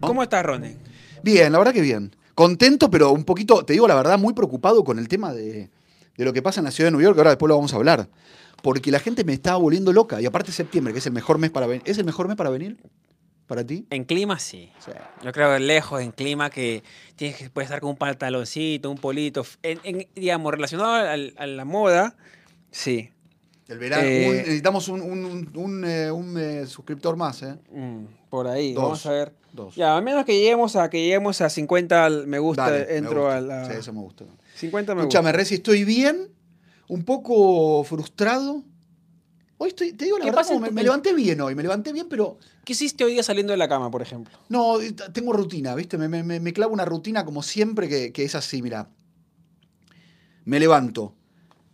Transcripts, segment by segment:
¿Cómo estás, Ronen? Bien, la verdad que bien. Contento, pero un poquito, te digo la verdad, muy preocupado con el tema de, de lo que pasa en la ciudad de Nueva York, que ahora después lo vamos a hablar. Porque la gente me estaba volviendo loca. Y aparte septiembre, que es el mejor mes para venir. ¿Es el mejor mes para venir? ¿Para ti? En clima, sí. Sí. Yo creo que lejos en clima que tienes que puedes estar con un pantaloncito, un polito. En, en, digamos, relacionado al- a la moda, sí. El verano. Eh, un- necesitamos un, un- un- un, eh, eh, suscriptor más, ¿eh? Mm, por ahí, Dos. vamos a ver. Dos. Ya, al menos que lleguemos a que lleguemos a 50 al- me gusta, Dale, me entro gusta. a la Sí, eso me gusta. 50 me Escúchame, gusta. Reci, estoy bien, un poco frustrado. Hoy estoy, te digo la ¿Qué verdad, como me, me levanté bien hoy, me levanté bien, pero ¿Qué hiciste hoy día saliendo de la cama, por ejemplo? no, eh, tengo rutina, ¿viste? Me, me- me- me clavo una rutina como siempre que, que es así, mira. Me levanto.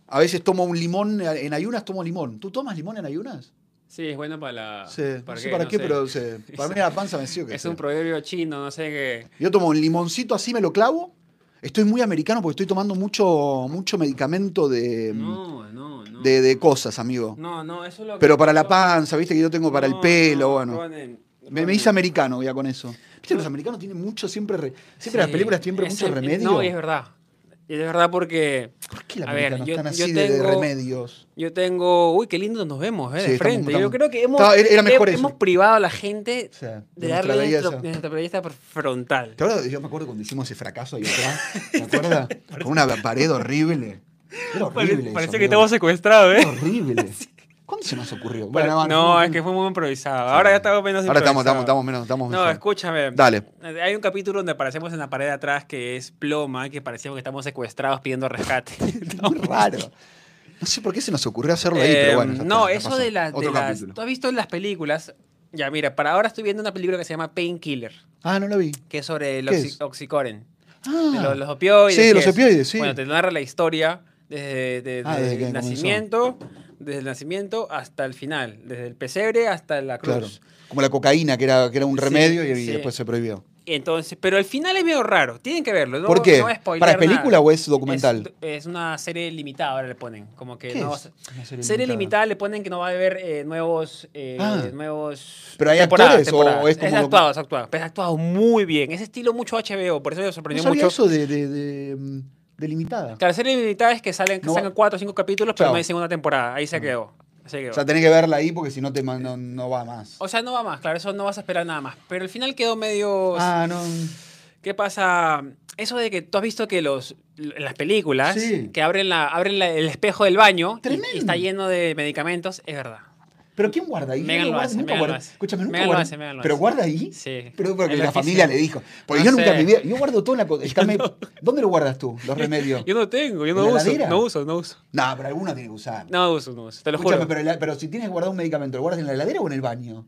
A veces tomo un limón, en ayunas tomo limón. ¿Tú tomas limón en ayunas? Sí, es bueno para la... Sí, no sé para qué, pero para mí la panza me sigue. Es un proverbio chino, no sé qué. Yo tomo un limoncito así, me lo clavo. Estoy muy americano porque estoy tomando mucho, mucho medicamento de, No, no, no. de, de cosas, amigo. No, no, eso es lo que... Pero para la panza, viste que yo tengo para el pelo, no, bueno. Ronen, Me, me hice americano ya con eso. Viste, los americanos tienen mucho, siempre, re- siempre las Sí, películas siempre ese- mucho remedio. No, y es verdad. Y es verdad porque ¿Por qué los A ver, yo- están yo así de- de, tengo- remedios? yo tengo... Uy, qué lindo nos vemos, ¿eh? Sí, de frente. estamos- Yo creo que hemos, era- mejor eso. hemos privado a la gente O sea, de nuestra darle belleza. nuestro- nuestra belleza frontal. ¿Te acuerdas? Yo me acuerdo cuando hicimos ese fracaso ahí atrás. ¿Te acuerdas? Con una pared horrible. Era horrible. eso, amigo. secuestrados, Era horrible. ¿Cuándo se nos ocurrió? Bueno, no, es que fue muy improvisado. Ahora ya estamos menos Ahora estamos, improvisados. estamos, estamos menos. Estamos No, mejor. escúchame. Dale. Hay un capítulo donde aparecemos en la pared de atrás que es ploma, que parecemos que estamos secuestrados pidiendo rescate. Muy raro. No sé por qué se nos ocurrió hacerlo ahí, Eh, pero bueno. ya no, está, eso de, la- de Otro las... capítulo. ¿Tú has visto en las películas? Ya, mira, para ahora estoy viendo una película que se llama Painkiller, Ah, no lo vi. que es sobre el ¿Qué oxi- es? oxicoren. Ah, de los, los opioides. Sí, ¿qué los es? opioides, sí. Bueno, te narra la historia desde, Ah, desde el comenzó. Desde el nacimiento hasta el final, desde el pesebre hasta la cruz. claro. Como la cocaína, que era, que era un remedio y, y sí. después se prohibió. Entonces, pero el final es medio raro, tienen que verlo. No, ¿Por qué? no ¿Para película nada. o es documental? Es, es una serie limitada, ahora le ponen. Como que ¿Qué no es una serie serie limitada? limitada le ponen que no va a haber eh, nuevos. eh, Ah. nuevos ¿Pero hay temporadas, actores o es como Es actuado, es actuado. Pero es actuado muy bien. Ese estilo mucho HBO, por eso me No sorprendió sabía mucho. eso de, de, de, mm, de limitada. Claro, la serie limitada es que salen, No cuatro o cinco capítulos, pero Chao. no hay segunda temporada. Ahí se quedó. Se quedó. O sea, tenés que verla ahí porque si no, te, no, no va más. O sea, no va más, claro, eso no vas a esperar nada más. Pero el final quedó medio. Ah, no. ¿Qué pasa? Eso de que tú has visto que los en las películas Sí. que abren la abren la- el espejo del baño y, está lleno de medicamentos, es verdad. ¿Pero quién guarda ahí? Megan no lo hace, nunca Megan guarda- lo hace. Escúchame, nunca Megan lo guarda- hace, Megan lo ¿Pero hace. guarda ahí? Sí. Pero porque la, familia le dijo. Porque No yo nunca sé. vida. Yo guardo todo en la. co- el ¿Dónde lo guardas tú? Los remedios. Yo no tengo, yo ¿En no la uso, heladera? no uso, no uso. No, pero alguno tiene que usar. No uso, no uso, te lo Escúchame, juro. pero, la- pero si tienes guardado un medicamento, ¿lo guardas en la heladera o en el baño?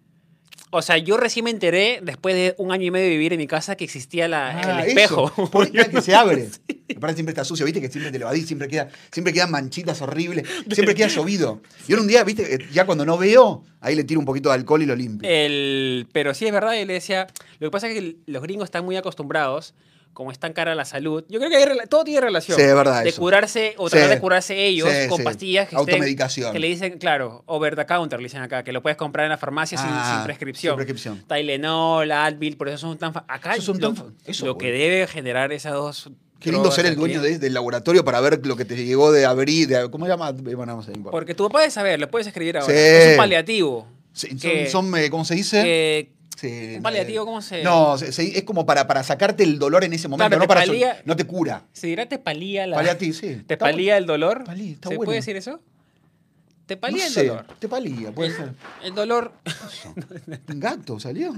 O sea, yo recién me enteré después de un año y medio de vivir en mi casa que existía la, Ah, el espejo. Eso. Por se abre. Aparte siempre está sucio, viste que siempre te lo vadís, siempre queda, siempre quedan manchitas horribles, siempre queda llovido. Yo en un día, viste, eh, ya cuando no veo, ahí le tiro un poquito de alcohol y lo limpio. El, pero sí es verdad, le decía, lo que pasa es que los gringos están muy acostumbrados, como es tan cara la salud, yo creo que hay todo tiene relación. Sí, es verdad De eso. curarse o Sí. tratar de curarse ellos Sí, con pastillas que, estén- Automedicación. que le dicen, claro, over the counter, le dicen acá, que lo puedes comprar en la farmacia sin- Ah, sin, prescripción. sin prescripción. Tylenol, Advil, por eso son tan... Acá son lo, tan eso, lo que debe generar esas dos... Qué lindo ser el dueño de- del laboratorio para ver lo que te llegó de abrir, de, ¿cómo se llama? Bueno, no sé, no importa. Porque tú puedes saber, lo puedes escribir ahora. Sí. Es un paliativo. Sí, que- son, son, eh, ¿cómo se dice? que- Sí, un paliativo, ¿cómo se...? No, se- se- es como para, para sacarte el dolor en ese momento, Claro, no te para sol- palía- no te cura. ¿Se dirá te palía la... Paliativo, sí. ¿Te Está palía el dolor? Palía, está ¿Se bueno. puede decir eso? ¿Te palía No el sé, dolor? Te palía, puede El, ser. el dolor... Un gato salió.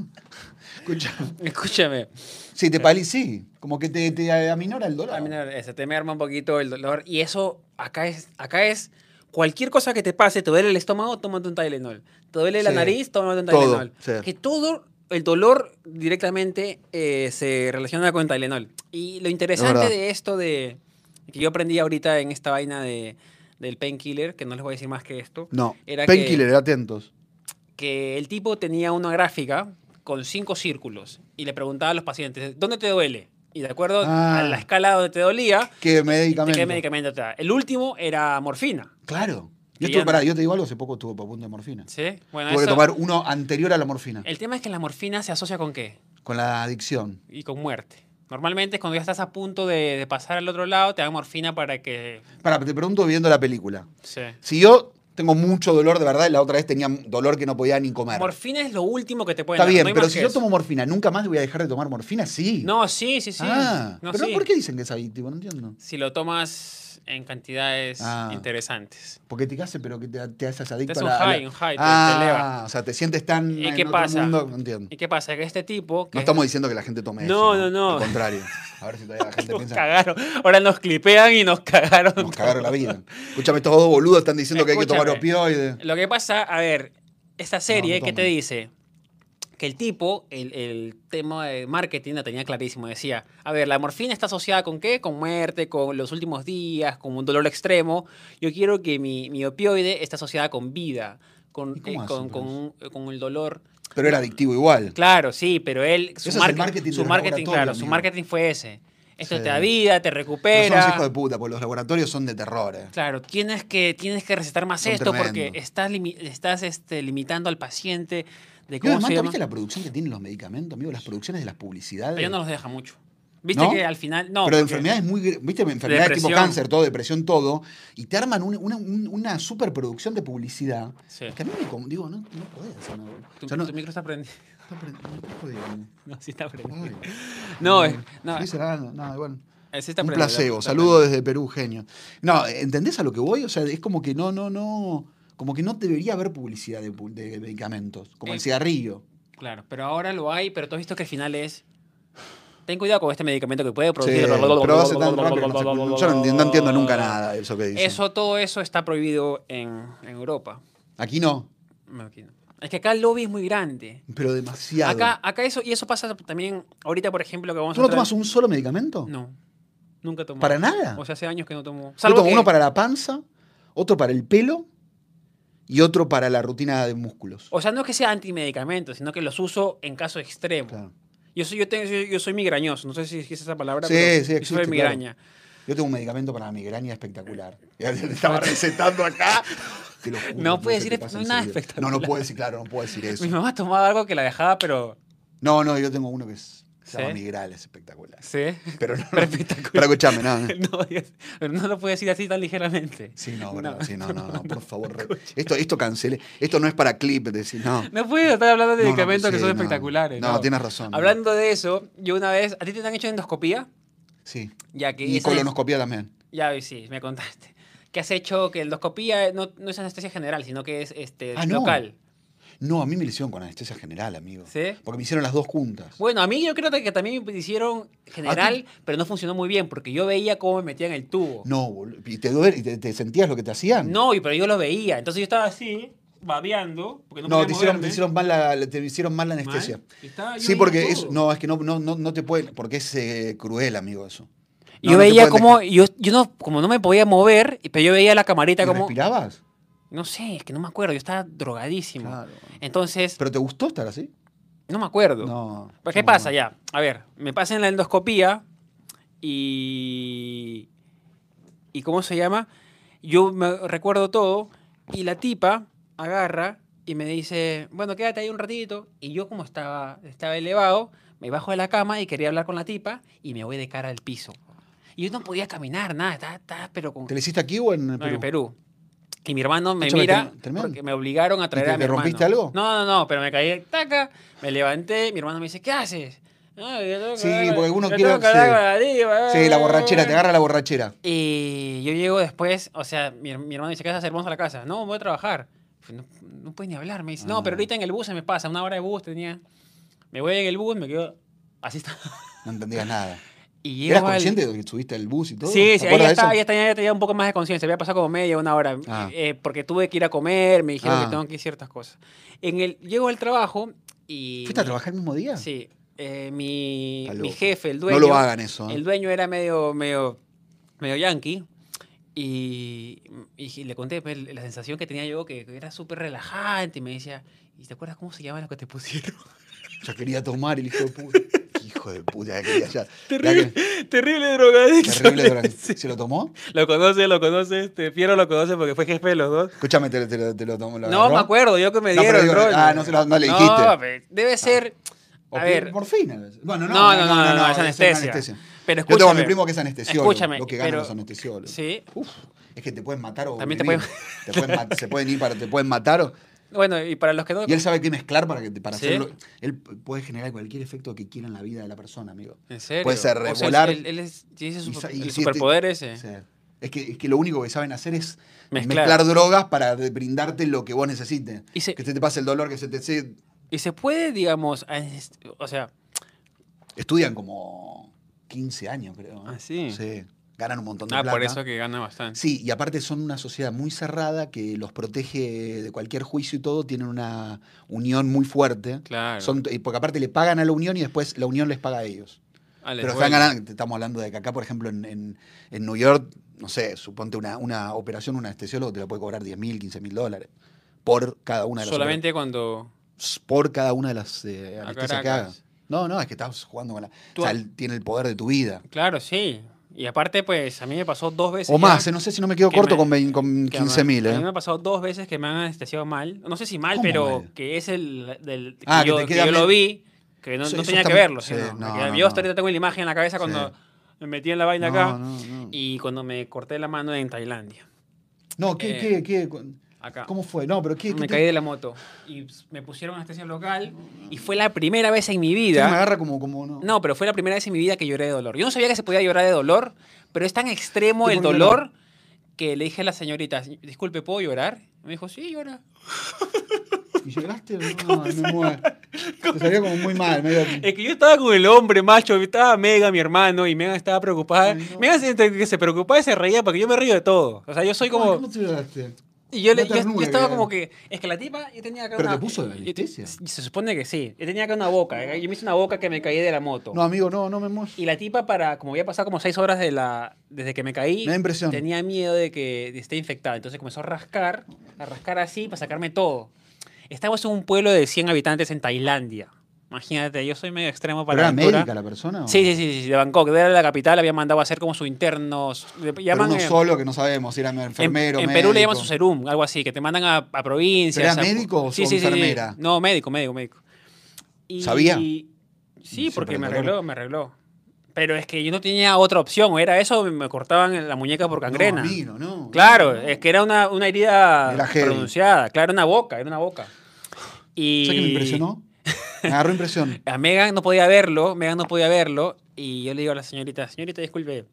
Escucha. Escúchame. Sí, te palí, sí. Como que te, te aminora el dolor. A mí no, ese, te me arma un poquito el dolor. Y eso, acá es, acá es cualquier cosa que te pase, te duele el estómago, tómate un Tylenol. Te duele la nariz, tómate un Todo, Tylenol. sí. Que todo el dolor directamente eh, se relaciona con Tylenol. Y lo interesante de esto de que yo aprendí ahorita en esta vaina de, del painkiller, que no les voy a decir más que esto, No. Era Painkiller, atentos. que el tipo tenía una gráfica con cinco círculos y le preguntaba a los pacientes, ¿dónde te duele? Y de acuerdo Ah. a la escala donde te dolía, ¿Qué medicamento? ¿qué medicamento te da? El último era morfina. Claro. Yo, ya estuve, no- pará, yo te digo algo, hace poco estuve punto de morfina. ¿Sí? Bueno, Tuve que tomar uno anterior a la morfina, el tema es que la morfina se asocia con qué? con la adicción. Y con muerte. Normalmente cuando ya estás a punto de, de pasar al otro lado, te dan morfina para que... Pará, te pregunto viendo la película. Sí. Si yo tengo mucho dolor de verdad, y la otra vez tenía dolor que no podía ni comer. Morfina es lo último que te pueden Está dar, bien, no pero si yo eso. tomo morfina, ¿nunca más voy a dejar de tomar morfina? Sí. No, sí, sí, sí. ah, No, pero sí. ¿por qué dicen que es adictivo? No entiendo. Si lo tomas en cantidades Ah. interesantes. Porque te hace, pero que te, te haces adicto Te a un la- high, un high, te- te ah, eleva. o sea, te sientes tan ¿Y en qué otro pasa? mundo, no entiendo. ¿Y qué pasa? Que este tipo... Que No estamos diciendo que la gente tome No, eso. no, no. Al contrario. A ver si todavía la gente Nos piensa. cagaron. Ahora nos clipean y nos cagaron. Nos cagaron la vida. Escúchame, estos dos boludos están diciendo que hay que tomar opioides. Lo que pasa, a ver, esta serie, no ¿qué te dice? Que el tipo, el, el tema de marketing la tenía clarísimo. Decía, a ver, la morfina está asociada con qué? Con muerte, con los últimos días, con un dolor extremo. Yo quiero que mi, mi opioide esté asociada con vida, con, ¿Y cómo eh, con, con con, el dolor. Pero era adictivo igual. Claro, sí, pero él, su, market- marketing su marketing, claro, su marketing fue ese. Esto Sí. te da vida, te recupera. son hijos de puta, porque los laboratorios son de terror. eh. Claro, tienes que, tienes que recetar más Son esto porque estás, estás este, limitando al paciente de cómo además, se ¿tú llama. ¿viste la producción que tienen los medicamentos, amigo? Las producciones de las publicidades. Pero ya no los deja mucho. Viste ¿No? que al final. No, pero de enfermedades muy. ¿Viste? Enfermedades tipo cáncer, todo, depresión, todo. Y te arman un- una, un- una superproducción de publicidad. Sí. Que a mí me. Digo, no, no podés hacer una. Tu, o sea, no, tu micro está prendido. no, pero- no, no no. No, sí está prendido. Ay. No, eh, no. No, igual. eh, sí está Un prendido, placebo. está Saludo prendido. desde Perú, genio. No, ¿entendés a lo que voy? O sea, es como que no, no, no. Como que no debería haber publicidad de, de medicamentos. Como el Eh, cigarrillo. Claro, pero ahora lo hay, pero tú has visto que al final es. Ten cuidado con este medicamento que puede Sí, producir. pero hace tan rápido. no Yo no entiendo, no entiendo nunca nada de eso que dice. Eso, todo eso está prohibido en, en Europa. Aquí no, No, aquí no. Es que acá el lobby es muy grande. pero demasiado. Acá, acá eso, y eso pasa también, ahorita por ejemplo que vamos ¿Tú no tomas un solo medicamento? No, nunca tomo. ¿Para nada? O sea, hace años que no tomo. Yo Salvo tomo que- uno para la panza, otro para el pelo y otro para la rutina de músculos. O sea, no es que sea antimedicamento, sino que los uso en caso extremo. Claro. Yo soy, yo, tengo, yo, yo soy migrañoso, no sé si es esa palabra, Sí, pero sí, yo existe, soy claro. migraña. Yo tengo un medicamento para la migraña espectacular. Ya te estaba recetando acá. Te lo juro, No puede se decir te pasa no es nada espectacular. No, no puedo decir, claro, no puedo decir eso. Mi mamá tomaba algo que la dejaba, pero... No, no, yo tengo uno que es, se llama ¿Sí? Migral, es espectacular. Sí. Pero no, Pero espectacular. pero escúchame, no. no. No, lo puede decir así tan ligeramente. Sí, no, bro, No. sí, no, no, no, por favor. Esto, esto cancele. Esto no es para clip, decir, no. No puedo estar hablando de medicamentos que sí, son no. espectaculares. No, tienes razón. Hablando de eso, yo una vez... ¿A ti te han hecho endoscopía? Sí. Ya que Y esa es- colonoscopía también. Ya, sí, me contaste. Que has hecho que endoscopía no, no es anestesia general, sino que es este, Ah, local. No, a mí me lo hicieron con anestesia general, amigo. ¿Sí? Porque me hicieron las dos juntas. Bueno, a mí yo creo que también me hicieron general, pero no funcionó muy bien, porque yo veía cómo me metían el tubo. No, boludo. ¿Y te, duele- y te, te sentías lo que te hacían? No, y- pero yo lo veía. Entonces yo estaba así, babeando, porque no, No, podía te hicieron, te moverme. hicieron mal la, te hicieron mal la anestesia. Sí, porque es, no, es que no, no, no, no te puede, porque es eh, cruel, amigo, eso. No, yo veía pueden como, yo, yo no, como no me podía mover, pero yo veía la camarita ¿Y como... respirabas? No sé, es que no me acuerdo, yo estaba drogadísimo. Claro. Entonces, ¿Pero te gustó estar así? no me acuerdo. No. ¿Qué no, pasa no. ya? A ver, me pasan la endoscopía y. ¿Y cómo se llama? Yo me recuerdo todo y la tipa agarra y me dice, bueno, quédate ahí un ratito. Y yo, como estaba, estaba elevado, me bajo de la cama y quería hablar con la tipa y me voy de cara al piso. Y yo no podía caminar, nada, estaba, estaba pero con. ¿Te lo hiciste aquí o en No, Perú? en Perú. Y mi hermano me mira tremendo. porque me obligaron a traer te- a mi te hermano. rompiste algo? No, no, no, pero me caí, taca, me levanté, mi hermano me dice, ¿qué haces? "No, yo tengo que Sí, hablar porque uno yo quiere- tengo que hablar sí. con la tipa, Sí, la eh". borrachera, te agarra la borrachera. Y yo llego después, o sea, mi, mi hermano dice, ¿qué vas a hacer? Vamos a la casa. No, voy a trabajar. No, no puedes ni hablar. Me dice, no, Ah. pero ahorita en el bus se me pasa, una hora de bus tenía. Me voy en el bus, me quedo, así está. No entendías nada. Y ¿Eras llego al- consciente de que subiste el bus y todo? Sí, ¿Te sí, ahí ya, estaba, ya tenía, ya tenía un poco más de conciencia. Había pasado como media, una hora. Ah. eh, porque tuve que ir a comer, me dijeron Ah. que tengo que ir ciertas cosas. En el, llego al trabajo y... ¿Fuiste a trabajar el mismo día? Sí. eh, mi, mi jefe, el dueño... No lo hagan eso. ¿eh? El dueño era medio, medio, medio yankee. Y, y le conté pues, la sensación que tenía yo, que, era súper relajante. Y me decía, ¿y te acuerdas cómo se llama lo que te pusieron? Ya quería tomar el hijo de puta. Hijo de puta, ya. Terrible, terrible drogadicto. que- terrible droga. Sí. ¿Se lo tomó? Lo conoce, lo conoce, este, Piero lo conoce porque fue jefe de los dos. Escúchame, te, te lo- te lo tomó. No, agarró? me acuerdo, yo que me No, dieron el digo, rollo. ah, no se lo- no le dijiste. No, debe ser... O A pi- ver, morfina. Bueno, no, No, no, no, no, no, es eso anestesia. Pero Yo tengo a mi escúchame. primo que es anestesiólogo. Escúchame, Lo que ganan pero- los anestesiólogos. Sí. Uf, es que te pueden matar o También te vivir. pueden- Te pueden se pueden ir para, te pueden matar o- Bueno, y para los que no... y él sabe qué mezclar para que para ¿Sí? hacerlo. Él puede generar cualquier efecto que quiera en la vida de la persona, amigo. ¿En serio? Puede ser O sea, volar. Él, él es, tiene ese Y super- sa- y el si superpoder este- ese. es que, es que lo único que saben hacer es Mezclar. mezclar, drogas para brindarte lo que vos necesites. Y se- Que se te pase el dolor, que se te... se- Y se puede, digamos, o sea, estudian como 15 años, creo. ¿no? Ah, sí. Sí. Ganan un montón de ah, plata. por eso que gana bastante. Sí, y aparte son una sociedad muy cerrada que los protege de cualquier juicio y todo, tienen una unión muy fuerte. Claro. Son, y porque aparte le pagan a la unión y después la unión les paga a ellos. Ah, Pero están ganando, estamos hablando de que acá, por ejemplo, en, en, en New York, no sé, suponte una, una operación, un anestesiólogo te la puede cobrar 10 mil, 15 mil dólares por cada una de las Solamente cuando... por cada una de las eh, anestesias que haga. Caracas. No, no, es que estás jugando con la. Tú- o sea, él tiene el poder de tu vida. Claro, sí. Y aparte, pues, a mí me pasó dos veces O más, eh, no sé si no me quedo que corto me- con, con que 15 mil, me- A mí ¿eh? me ha pasado dos veces que me han anestesiado mal. No sé si mal, ¿Cómo pero mal? que es el del que Ah, que yo, que yo lo vi, que no, Eso- no eso tenía que verlo. sí, yo hasta ahorita tengo la imagen en la cabeza cuando Sí. me metí en la vaina acá y cuando me corté la mano en Tailandia. No, ¿qué, eh, qué, qué? Acá. ¿Cómo fue? No, pero ¿qué? Me qué te- caí de la moto y me pusieron anestesia local y fue la primera vez en mi ¿qué vida. me agarra como, como no. No, pero fue la primera vez en mi vida que lloré de dolor. Yo no sabía que se podía llorar de dolor, pero es tan extremo ¿Qué el dolor que le dije a la señorita, disculpe, ¿puedo llorar? Me dijo, sí, llora. ¿Y lloraste? No, me mueve. Te salió como muy mal, medio. Es que yo estaba con el hombre, macho, estaba Mega, mi hermano, y Mega estaba preocupada. Ay, no. Mega se, que se preocupaba y se reía porque yo me río de todo. O sea, yo soy como... ¿Cómo te lloraste? Y yo, le, yo, yo estaba como que... Es que la tipa, yo tenía acá ¿Pero una... te puso yo- anestesia? Se supone que sí. Yo tenía acá una boca. ¿eh? Yo me hice una boca que me caí de la moto. No, amigo, no, no me muevo. Y la tipa, para, como había pasado como seis horas de la, desde que me caí, Me da impresión. tenía miedo de que esté infectada. Entonces comenzó a rascar, a rascar así para sacarme todo. Estamos en un pueblo de 100 habitantes en Tailandia. Imagínate, yo soy medio extremo ¿Pero para era la altura. médica la persona? o- Sí, sí, sí, sí, de Bangkok. De la capital había mandado a hacer como su internos. le Pero llaman, uno solo que no sabemos si era en, enfermero, en Perú le llaman su serum, algo así, que te mandan a, a provincias. ¿Pero era a- médico o sí, sí, enfermera? No, médico, médico, médico. Y- ¿Sabía? Sí, porque me arregló, me arregló. Pero es que yo no tenía otra opción, o era eso, o me cortaban la muñeca por gangrena. No, amigo, no. Claro, no. es que era una, una herida Era pronunciada, claro, una boca, era una boca. Y ¿Sabes qué me impresionó? Me agarró impresión. a Megan no podía verlo, Megan no podía verlo, y yo le digo a la señorita, señorita, disculpe.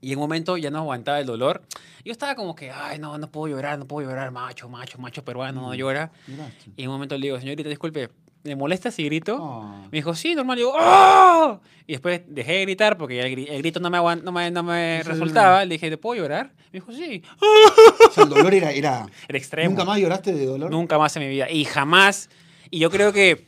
Y en un momento ya no aguantaba el dolor. Yo estaba como que, ay, no, no puedo llorar, no puedo llorar, macho, macho, macho peruano, no llora. Lloraste. Y en un momento le digo, señorita, disculpe, ¿le molesta si grito? Oh. Me dijo, sí, normal. Y digo, ¡oh! Y después dejé de gritar porque el, el grito no me, no me, no me Sí. resultaba. Le dije, ¿te puedo llorar? Me dijo, sí. O sea, el dolor era. era... Era extremo. ¿Nunca más lloraste de dolor? Nunca más en mi vida. Y jamás. Y yo creo que,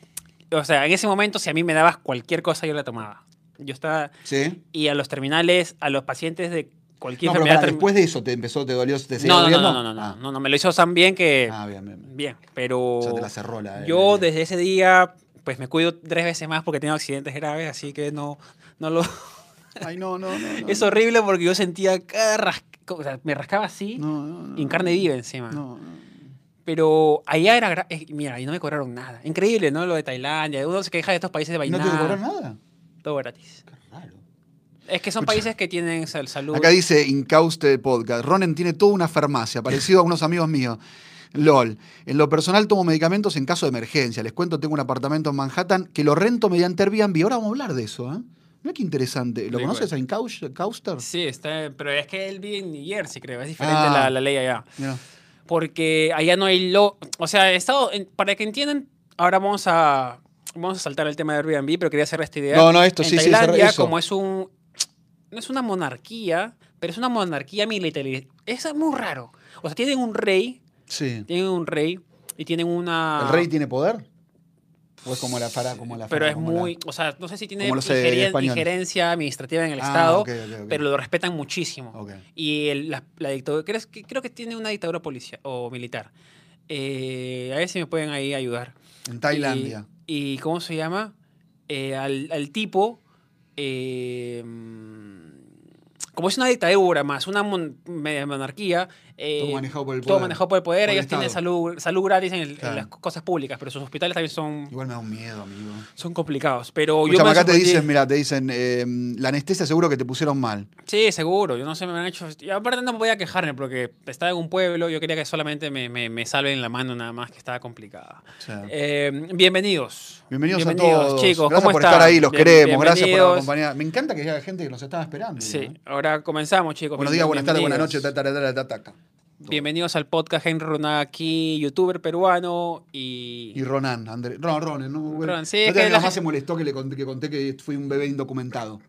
o sea, en ese momento, si a mí me dabas cualquier cosa, yo la tomaba. Yo estaba. Sí. Y a los terminales, a los pacientes de cualquier No, pero enfermedad. después de eso te empezó, te dolió, te no, no, no, no, no, no, Ah, no, no, me lo hizo tan bien que. Ah, bien, bien. bien. Bien, pero. O sea, te la cerró la. Yo la- desde ese día, pues me cuido tres veces más porque tengo accidentes graves, así que no, no lo. Ay, no, no, no. Es horrible porque yo sentía cada ras- o sea, me rascaba así en carne viva encima. No, no. Pero allá era. eh, mira, y no me cobraron nada. Increíble, ¿no? Lo de Tailandia. Uno se queja de estos países de ¿Y vaina. no te cobraron nada? Todo gratis. Qué raro. Es que son Escucha. países que tienen sal- salud. Acá dice Incauste Podcast. Ronen tiene toda una farmacia, parecido a unos amigos míos. LOL. En lo personal tomo medicamentos en caso de emergencia. Les cuento, tengo un apartamento en Manhattan que lo rento mediante Airbnb. Ahora vamos a hablar de eso, ¿eh? Mira qué interesante. ¿Lo ¿De conoces a Incauster? Sí, está, pero es que él vive en New Jersey, creo. Es diferente Ah. la, la ley allá. Mira. Porque allá no hay lo. O sea, Estado, en- para que entiendan, ahora vamos a. Vamos a saltar el tema de Airbnb, pero quería hacer esta idea. No, no, esto en sí, sí, Tailandia, eso. como es un. No es una monarquía, pero es una monarquía militar. Es muy raro. O sea, tienen un rey, Sí. tienen un rey y tienen una. ¿El rey tiene poder? ¿O es como la fara? Como la Pero fara, es como la- muy. O sea, no sé si tiene injerencia, administrativa en el Ah, Estado, ok, ok, ok. pero lo respetan muchísimo. Y el- la, la dictadura, creo, que- creo que tiene una dictadura policial o militar. Eh, a ver si me pueden ahí ayudar. En Tailandia. y ¿cómo se llama? Eh, al, al tipo, eh, como es una dictadura más, una mon- media monarquía, eh, Todo manejado por el todo poder. manejado por el poder, Por el ellos tienen salud, salud gratis en, el- en Claro. las cosas públicas, pero sus hospitales también son, Igual me da un miedo, amigo. son complicados. Pero yo me acá te dicen, mira, te dicen, eh, la anestesia seguro que te pusieron mal. Sí, seguro. Yo no sé, me han hecho. Y aparte no podía quejarme porque estaba en un pueblo. Yo quería que solamente me, me, me salven la mano, nada más que estaba complicada. Eh, bienvenidos. bienvenidos, a todos. chicos. Gracias ¿Cómo por están? estar ahí, los Bien- queremos. Gracias por acompañar. Me encanta que haya gente que nos estaba esperando. Sí, ¿no? ahora comenzamos, chicos. Buenos días, buenas tardes, buenas noches. Ta, ta, ta. Bienvenidos al podcast Henry Ronaga aquí, youtuber peruano y. Y Ronan, Andrés. No, Ronan, no. Bueno, Ronan, sí, no que mi la mamá se molestó que le conté que, conté que fui un bebé indocumentado.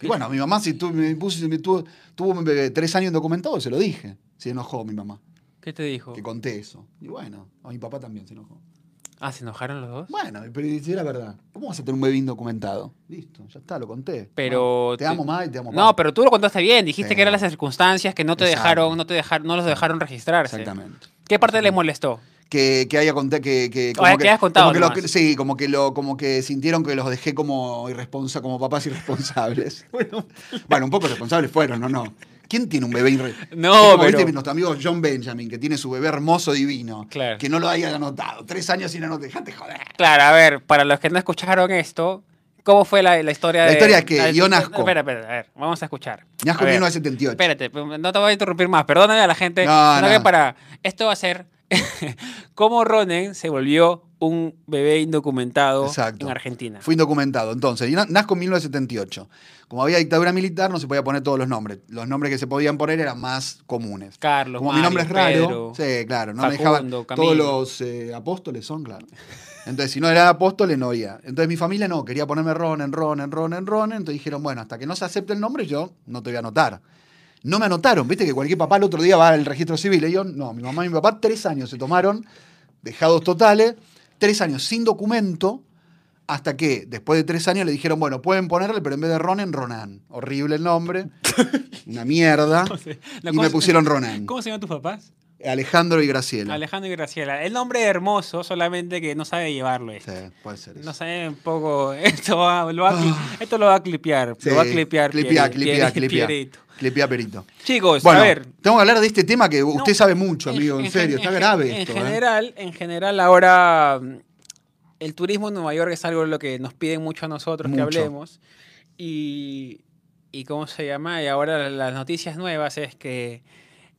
Y bueno, mi mamá si tu- me puso, me tuvo, tuvo un bebé tres años indocumentado, se lo dije. Se enojó mi mamá, ¿Qué te dijo? que conté eso. Y bueno, a mi papá también se enojó. Ah, ¿se enojaron los dos? Bueno, pero si era verdad. ¿Cómo vas a tener un bebé indocumentado? Listo, ya está, lo conté. Pero te, te- amo más y te amo No, más. pero tú lo contaste bien. Dijiste Sí. que eran las circunstancias que no te Exacto. dejaron, no te dejaron, no los dejaron registrarse. Exactamente. ¿Qué parte les molestó? Que, que haya conté que, que, Ah, que hayas contado como que lo- nomás. que- sí, como que lo, como que sintieron que los dejé como irresponsa, como papás irresponsables. bueno, bueno, un poco responsables fueron, no, no. ¿Quién tiene un bebé irresponsable? No, pero- ¿viste nuestro amigo John Benjamin, que tiene su bebé hermoso, divino. Claro. Que no lo haya anotado. Tres años sin anotar. Dejate joder. Claro, a ver, para los que no escucharon esto, ¿cómo fue la, la historia La de. historia es que la- yo nazco. Espera, espera, a ver, vamos a escuchar. Nazco en ver, 1978. Espérate, no te voy a interrumpir más. Perdóname a la gente. No, no. que para. Esto va a ser. cómo Ronen se volvió un bebé indocumentado Exacto. en Argentina. Fui indocumentado. Entonces, yo na- nazco en 1978. Como había dictadura militar, no se podía poner todos los nombres. Los nombres que se podían poner eran más comunes. Carlos, Como mi nombre es raro, Pedro, sí, claro, no me dejaban. Todos los eh, apóstoles son, claro. Entonces, si no eran apóstoles, no había. Entonces, mi familia no, quería ponerme Ron, en Ron, en Ron, en Ron. Entonces dijeron, bueno, hasta que no se acepte el nombre, yo no te voy a anotar. No me anotaron, viste que cualquier papá el otro día va al registro civil. Y yo, no, mi mamá y mi papá, tres años se tomaron, dejados totales, tres años sin documento, hasta que después de tres años le dijeron, bueno, pueden ponerle, pero en vez de Ron, en Ronan. Horrible el nombre, una mierda. Y me pusieron Ronan. ¿Cómo se llaman tus papás? Alejandro y Graciela. Alejandro y Graciela. El nombre es hermoso, solamente que no sabe llevarlo esto. Sí, puede ser eso. No sé, un poco. Esto, va- lo va a cli- esto lo va a clipear. Ah. Sí, lo va a clipear. Clipea, clipea, clipea. Clipea perito. Chicos, Bueno, a ver. tengo que hablar de este tema que usted No, sabe mucho, amigo, en, serio. gen- Está en grave gen- esto. En ¿eh? general, en general, ahora mm, el turismo en Nueva York es algo de lo que nos piden mucho a nosotros que hablemos. Y, y cómo se llama, y ahora las noticias nuevas es que.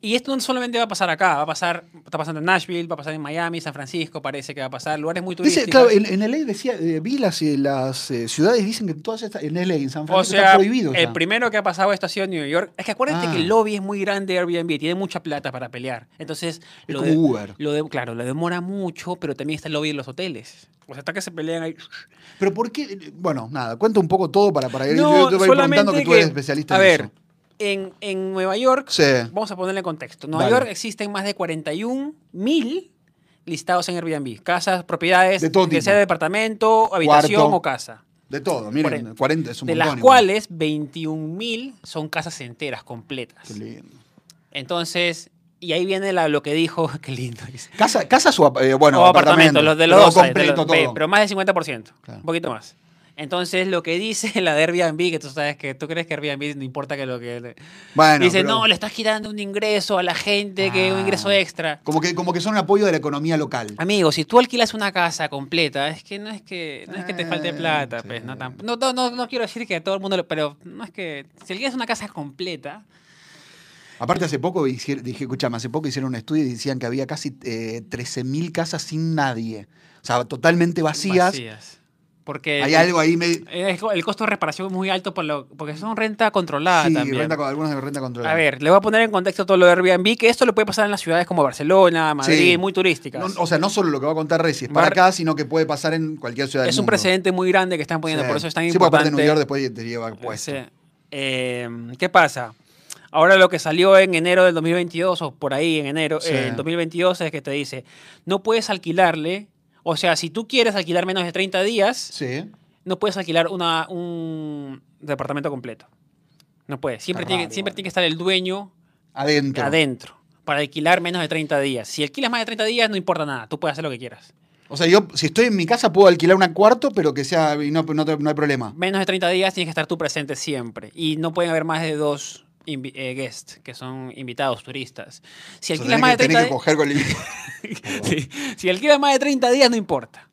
Y esto no solamente va a pasar acá, va a pasar, está pasando en Nashville, va a pasar en Miami, San Francisco, parece que va a pasar, lugares muy Dice, turísticos. claro, en, en LA decía, eh, vi las, eh, las eh, ciudades dicen que todas estas, en LA, en San O Francisco, sea, está prohibido. el ya. primero que ha pasado esto ha sido en New York. Es que acuérdate Ah. que el lobby es muy grande de Airbnb, tiene mucha plata para pelear. Entonces, Es lo como de- Uber. lo de- claro, lo demora mucho, pero también está el lobby de los hoteles. O sea, hasta que se pelean ahí. Pero ¿por qué? Bueno, nada, cuenta un poco todo para, para ir. No, yo te voy preguntando solamente que tú eres especialista a en ver, eso. En, en Nueva York, Sí. vamos a ponerle en contexto. En Nueva Dale. York existen más de 41 mil listados en Airbnb. Casas, propiedades, De todo que tipo. sea departamento, habitación Cuarto. o casa. De todo, miren, Por- 40 es un de montón. las igual. cuales 21 mil son casas enteras, completas. Qué lindo. Entonces, y ahí viene la- lo que dijo, qué lindo. Casa, ¿Casas o, ap- eh, bueno, o apartamentos? apartamentos, los de Pero los dos. hay, de completo los- todo. pero más del 50%. Claro. Un poquito más. Entonces, lo que dice la de Airbnb, que tú sabes que tú crees que Airbnb no importa que lo que. Bueno, dice, pero no, le estás quitando un ingreso a la gente, que un Ah. ingreso extra. como, que, como que son un apoyo de la economía local. Amigo, si tú alquilas una casa completa, es que no es que no es que te falte Eh, plata, sí. pues, no, tamp- no, no, no, no quiero decir que a todo el mundo, lo- pero no es que si alquilas una casa completa, Aparte, hace poco dije, escuchame, hace poco hicieron un estudio y decían que había casi eh, 13.000 casas sin nadie. O sea, totalmente vacías. vacías. Porque Hay algo ahí medio. Es- El costo de reparación es muy alto por lo, porque son renta controlada sí, también. renta, algunos de renta controlada. A ver, le voy a poner en contexto todo lo de Airbnb, que esto le puede pasar en las ciudades como Barcelona, Madrid, Sí. muy turísticas. No, o sea, no solo lo que va a contar Reci es para Bar- acá, sino que puede pasar en cualquier ciudad del es un mundo. precedente muy grande que están poniendo, Sí. por eso es tan Sí, porque aparte importante. New York después te lleva puesto. Sí. Eh, ¿Qué pasa? Ahora lo que salió en enero del 2022, o por ahí en enero, Sí. eh, el 2022, es que te dice, no puedes alquilarle, o sea, si tú quieres alquilar menos de 30 días, Sí. no puedes alquilar una, un departamento completo. No puedes. Siempre, tiene, raro, siempre tiene que estar el dueño Adentro. adentro para alquilar menos de 30 días. Si alquilas más de 30 días, no importa nada. Tú puedes hacer lo que quieras. O sea, yo si estoy en mi casa puedo alquilar un cuarto, pero que sea y no, no, no hay problema. Menos de 30 días tienes que estar tú presente siempre. Y no pueden haber más de dos eh, guests, que son invitados, turistas. Si alquilas más que, de 30 tenés que días... Si alquilas más de 30 días, no importa.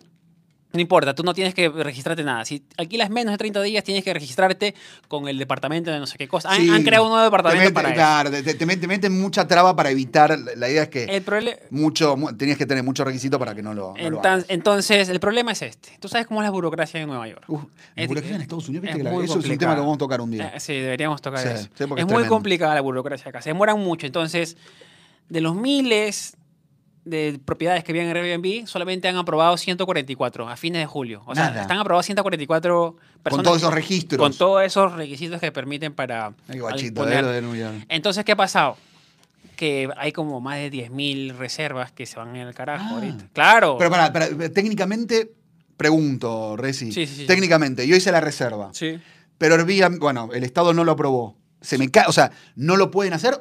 No importa, tú no tienes que registrarte nada. Si alquilas menos de 30 días, tienes que registrarte con el departamento de no sé qué cosa. Han, Sí, han creado un nuevo departamento te meten- para eso. Claro, te, te- te meten- te meten mucha traba para evitar. La idea es que El problema... mucho, mu- tenías que tener muchos requisitos para que no lo, no lo hagas. Entonces, el problema es este. Tú sabes cómo es la burocracia en Nueva York. Uf, la burocracia en Estados Unidos, viste es que la- eso es un tema que vamos a tocar un día. Eh, sí, deberíamos tocar Sí, eso. sí, es es muy complicada la burocracia acá. Se demoran mucho. Entonces, de los miles de propiedades que habían en Airbnb, solamente han aprobado 144 a fines de julio. O sea, están aprobados 144 personas. Con todos esos registros. Con todos esos requisitos que permiten para Ay, guachito, de. Entonces, ¿qué ha pasado? Que hay como más de 10.000 reservas que se van en el carajo Ah. ahorita. Claro. Pero para, técnicamente, pregunto, Reci. Sí, sí, sí. Técnicamente, yo hice la reserva. sí. Pero Airbnb, bueno, el Estado no lo aprobó. Se me cae, o sea, no lo pueden hacer.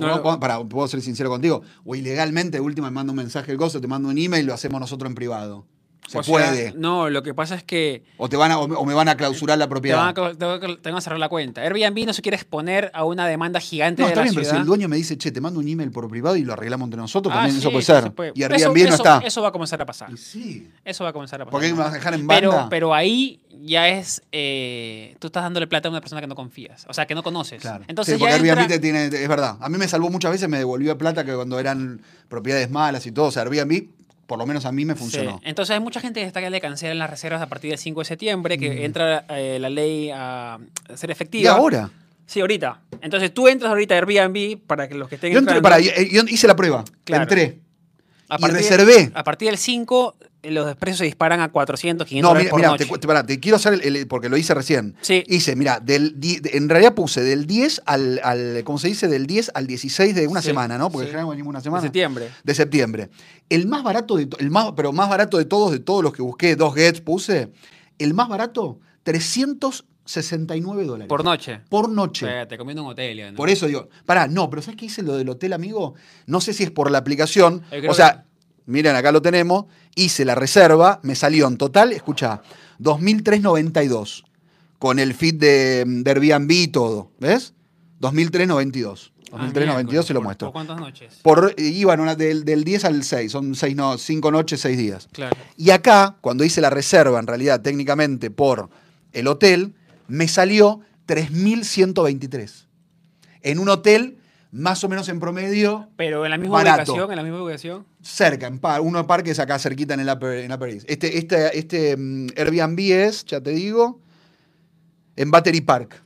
No no, para, puedo ser sincero contigo. O ilegalmente, de última, me manda un mensaje el gozo, te mando un email y lo hacemos nosotros en privado. Se O sea, puede. no, lo que pasa es que o, te van a, o me- van a clausurar la propiedad. te van a- te van a cerrar la cuenta. Airbnb no se quiere exponer a una demanda gigante No, de está la bien, pero si el dueño me dice, che, te mando un email por privado y lo arreglamos entre nosotros, Ah, también sí, eso puede ser. puede. Y Eso- Airbnb no eso- está. Eso va a comenzar a pasar. Y sí. Eso va a comenzar a pasar. ¿Por qué me vas a dejar en pero, banda? pero ahí ya es. eh, tú estás dándole plata a una persona que no confías. O sea, que no conoces. Claro. Entonces Sí, porque ya Airbnb entra- te tiene, es verdad. A mí me salvó muchas veces, me devolvió plata que cuando eran propiedades malas y todo. O sea, Airbnb, por lo menos a mí me funcionó. Sí. Entonces hay mucha gente que está que le cancelan las reservas a partir del 5 de septiembre, que entra eh, la ley a ser efectiva. Mm. ¿Y ahora? Sí, ahorita. Entonces tú entras ahorita a Airbnb para que los que estén Yo entré, entrando- para, yo yo hice la prueba. Claro. Entré. A y partir- reservé. A partir del 5, eh, los precios se disparan a 400, 500 No, mira, por mira, noche. te, te- pará, te quiero hacer el, el- porque lo hice recién. Sí. Hice, mira, del, de- en realidad puse del 10 al, al, ¿cómo se dice? Del 10 al 16 de una Sí, semana, ¿no? Porque sí. generalmente venimos una De semana. septiembre. de septiembre. El más barato de el más, pero más barato de todos, de todos los que busqué, dos gets puse, el más barato, 369 dólares. Por noche. Por noche. Eh, te comiendo un hotel. ¿no? Por eso digo, pará, no, pero ¿sabes qué hice lo del hotel, amigo? No sé si es por la aplicación. Creo O sea, miren, acá lo tenemos. Hice la reserva, me salió en total, escucha, 2.392. Con el feed de, de Airbnb y todo. ¿Ves? 2.392. Ah, 2.392 se lo muestro. ¿Por cuántas noches? Por, iban una- del, del 10 al 6, son seis no, 5 noches, 6 días. Claro. Y acá, cuando hice la reserva, en realidad, técnicamente por el hotel, me salió 3.123. En un hotel, más o menos en promedio, Pero en la misma Barato. ubicación, en la misma ubicación. cerca, en par, uno parque es acá cerquita en el Upper, en Upper East. Este, este, este Airbnb es, ya te digo, en Battery Park.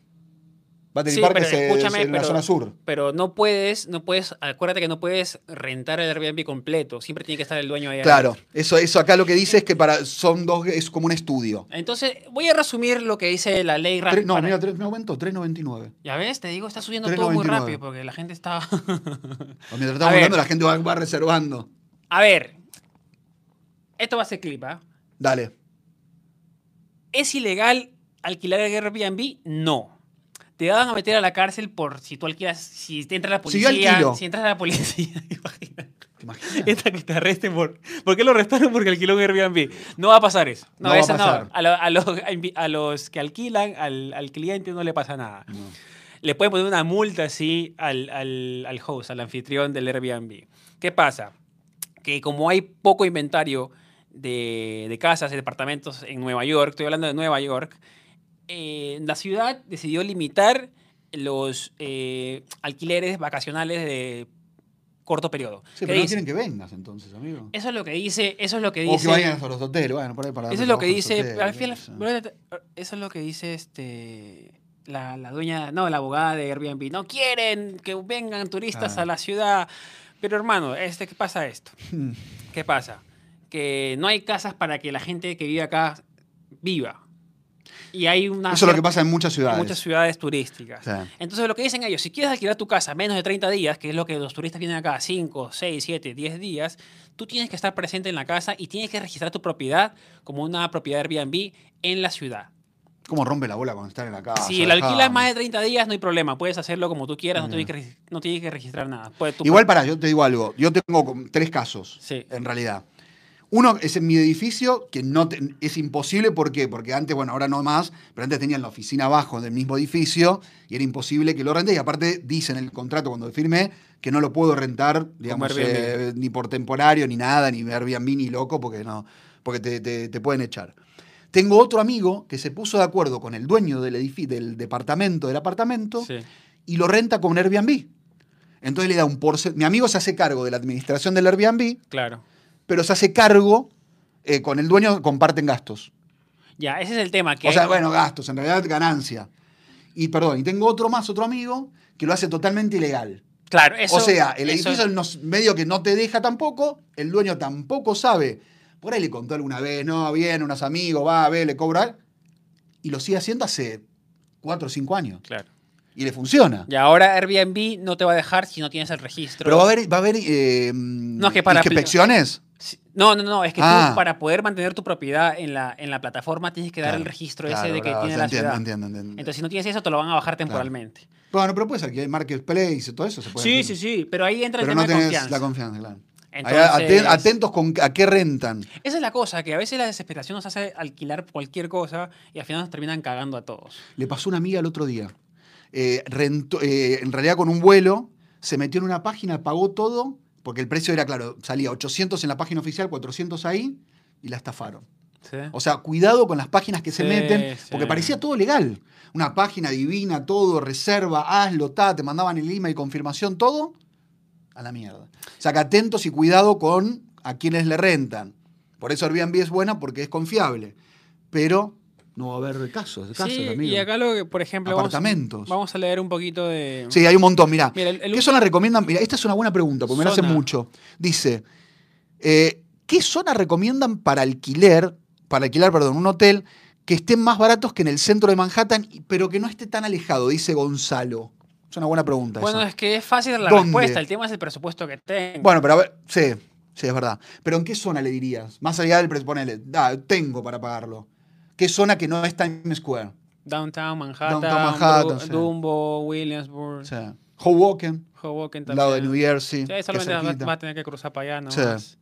Battery Sí, Park pero es, en la zona sur. Pero no puedes, no puedes, acuérdate que no puedes rentar el Airbnb completo. Siempre tiene que estar el dueño ahí. Claro, adentro. eso, eso acá lo que dice es que para, son dos, es como un estudio. Entonces, voy a resumir lo que dice la ley rápida. no, mira, tres- me aumentó, 3.99. Ya ves, te digo, está subiendo todo muy 3.99. rápido porque la gente está. O Mientras estamos hablando, la gente va, va reservando. a ver, esto va a ser clip, ¿ah? Dale. ¿Es ilegal alquilar el Airbnb? No. Te van a meter a la cárcel por si tú alquilas, si te entra la Si yo policía. alquilo. Si entras a la policía, imagínate. Esta que te arresten por. ¿Por qué lo arrestaron? Porque alquiló un Airbnb. No va a pasar eso. No, No va a eso no. pasar. A, lo- a los, a los que alquilan, al, al cliente no le pasa nada. No. Le pueden poner una multa así al, al, al host, al anfitrión del Airbnb. ¿Qué pasa? Que como hay poco inventario de, de casas, de departamentos en Nueva York, estoy hablando de Nueva York, eh, la ciudad decidió limitar los eh, alquileres vacacionales de corto periodo. Sí, ¿Qué pero no dice? quieren que vengas entonces, amigo. Eso es lo que dice, eso es lo que O que dice. vayan a los hoteles, bueno, por ahí para Eso es lo que dice, hoteles, al final, eso es lo que dice este la, la dueña, no, la abogada de Airbnb. No quieren que vengan turistas Ah. a la ciudad. Pero hermano, este, ¿qué pasa esto? ¿Qué pasa? Que no hay casas para que la gente que vive acá viva. Y hay una Eso es lo que pasa en muchas en ciudades. muchas ciudades turísticas. Sí. Entonces lo que dicen ellos, si quieres alquilar tu casa menos de 30 días, que es lo que los turistas vienen acá, 5, 6, 7, 10 días, tú tienes que estar presente en la casa y tienes que registrar tu propiedad como una propiedad Airbnb en la ciudad. ¿Cómo rompe la bola cuando están en la casa? si la alquilas más de 30 días, no hay problema, puedes hacerlo como tú quieras, no, tienes, que, no tienes que registrar nada. Puedes- tú Igual para, yo te digo algo. Yo tengo tres casos, Sí. en realidad. Uno es en mi edificio, que no te- es imposible, ¿por qué? Porque antes, bueno, ahora no más, pero antes tenían la oficina abajo del mismo edificio y era imposible que lo rente. Y aparte dice en el contrato cuando firmé que no lo puedo rentar, digamos, eh, ni por temporario, ni nada, ni Airbnb, ni loco, porque no, porque te, te- te pueden echar. Tengo otro amigo que se puso de acuerdo con el dueño del, departamento, del apartamento, Sí. y lo renta con Airbnb. Entonces le da un porcentaje. Mi amigo se hace cargo de la administración del Airbnb, Claro. Pero se hace cargo eh, con el dueño, comparten gastos. Ya, ese es el tema. Que O sea, bueno, gastos, en realidad ganancia. Y perdón, y tengo otro más, otro amigo, que lo hace totalmente ilegal. claro, eso, o sea, el eso- edificio medio que no te deja tampoco, el dueño tampoco sabe. Por ahí le contó alguna vez, no, viene, unos amigos, va, ve, le cobra. Y lo sigue haciendo hace cuatro o cinco años. Claro. Y le funciona. Y ahora Airbnb no te va a dejar si no tienes el registro. Pero va a haber, va a haber eh, No, es que para- inspecciones. No, no, no, es que Ah. tú para poder mantener tu propiedad en la, en la plataforma tienes que dar Claro, el registro claro, ese de que tiene la entiendo, ciudad. entiendo, entiendo. Entonces, si no tienes eso, te lo van a bajar temporalmente. Bueno, pero puede ser que hay marketplace y todo eso se puede Sí, sí, sí, pero ahí entra Pero el no tema de confianza. la confianza, claro. Entonces- atentos con a qué rentan. Esa es la cosa, que a veces la desesperación nos hace alquilar cualquier cosa y al final nos terminan cagando a todos. Le pasó una amiga el otro día. Eh, rentó- eh, en realidad con un vuelo, se metió en una página, pagó todo, porque el precio era, claro, salía 800 en la página oficial, 400 ahí, y la estafaron. ¿sí? O sea, cuidado con las páginas que se meten, sí. porque parecía todo legal. Una página divina, todo, reserva, hazlo, ta, te mandaban el email, confirmación, todo, a la mierda. O sea, que atentos y cuidado con a quienes le rentan. Por eso Airbnb es buena porque es confiable. Pero no va a haber casos, casos, Sí, amigo. y acá lo que, por ejemplo, Apartamentos. vamos a leer un poquito de... Sí, hay un montón. Mira, Mira, el- el ¿qué zona recomiendan? Mira, esta es una buena pregunta, porque me la hacen mucho. Dice, eh, ¿qué zona recomiendan para alquiler, para alquilar, perdón, un hotel que estén más baratos que en el centro de Manhattan, pero que no esté tan alejado? Dice Gonzalo. Es una buena pregunta. Bueno, esa. es que es fácil la ¿Dónde? respuesta, el tema es el presupuesto que tengo. Bueno, pero a ver, sí, sí, es verdad. Pero ¿en qué zona le dirías? Más allá del precio, ponele, tengo para pagarlo. ¿Qué zona que no es Times Square? Downtown Manhattan, Downtown Manhattan, Bru- sí. Dumbo, Williamsburg, O sea, Hoboken, Hoboken al lado de también. New Jersey. Sí, solamente vas, cerquita. vas a tener que cruzar para allá, ¿no? Sí.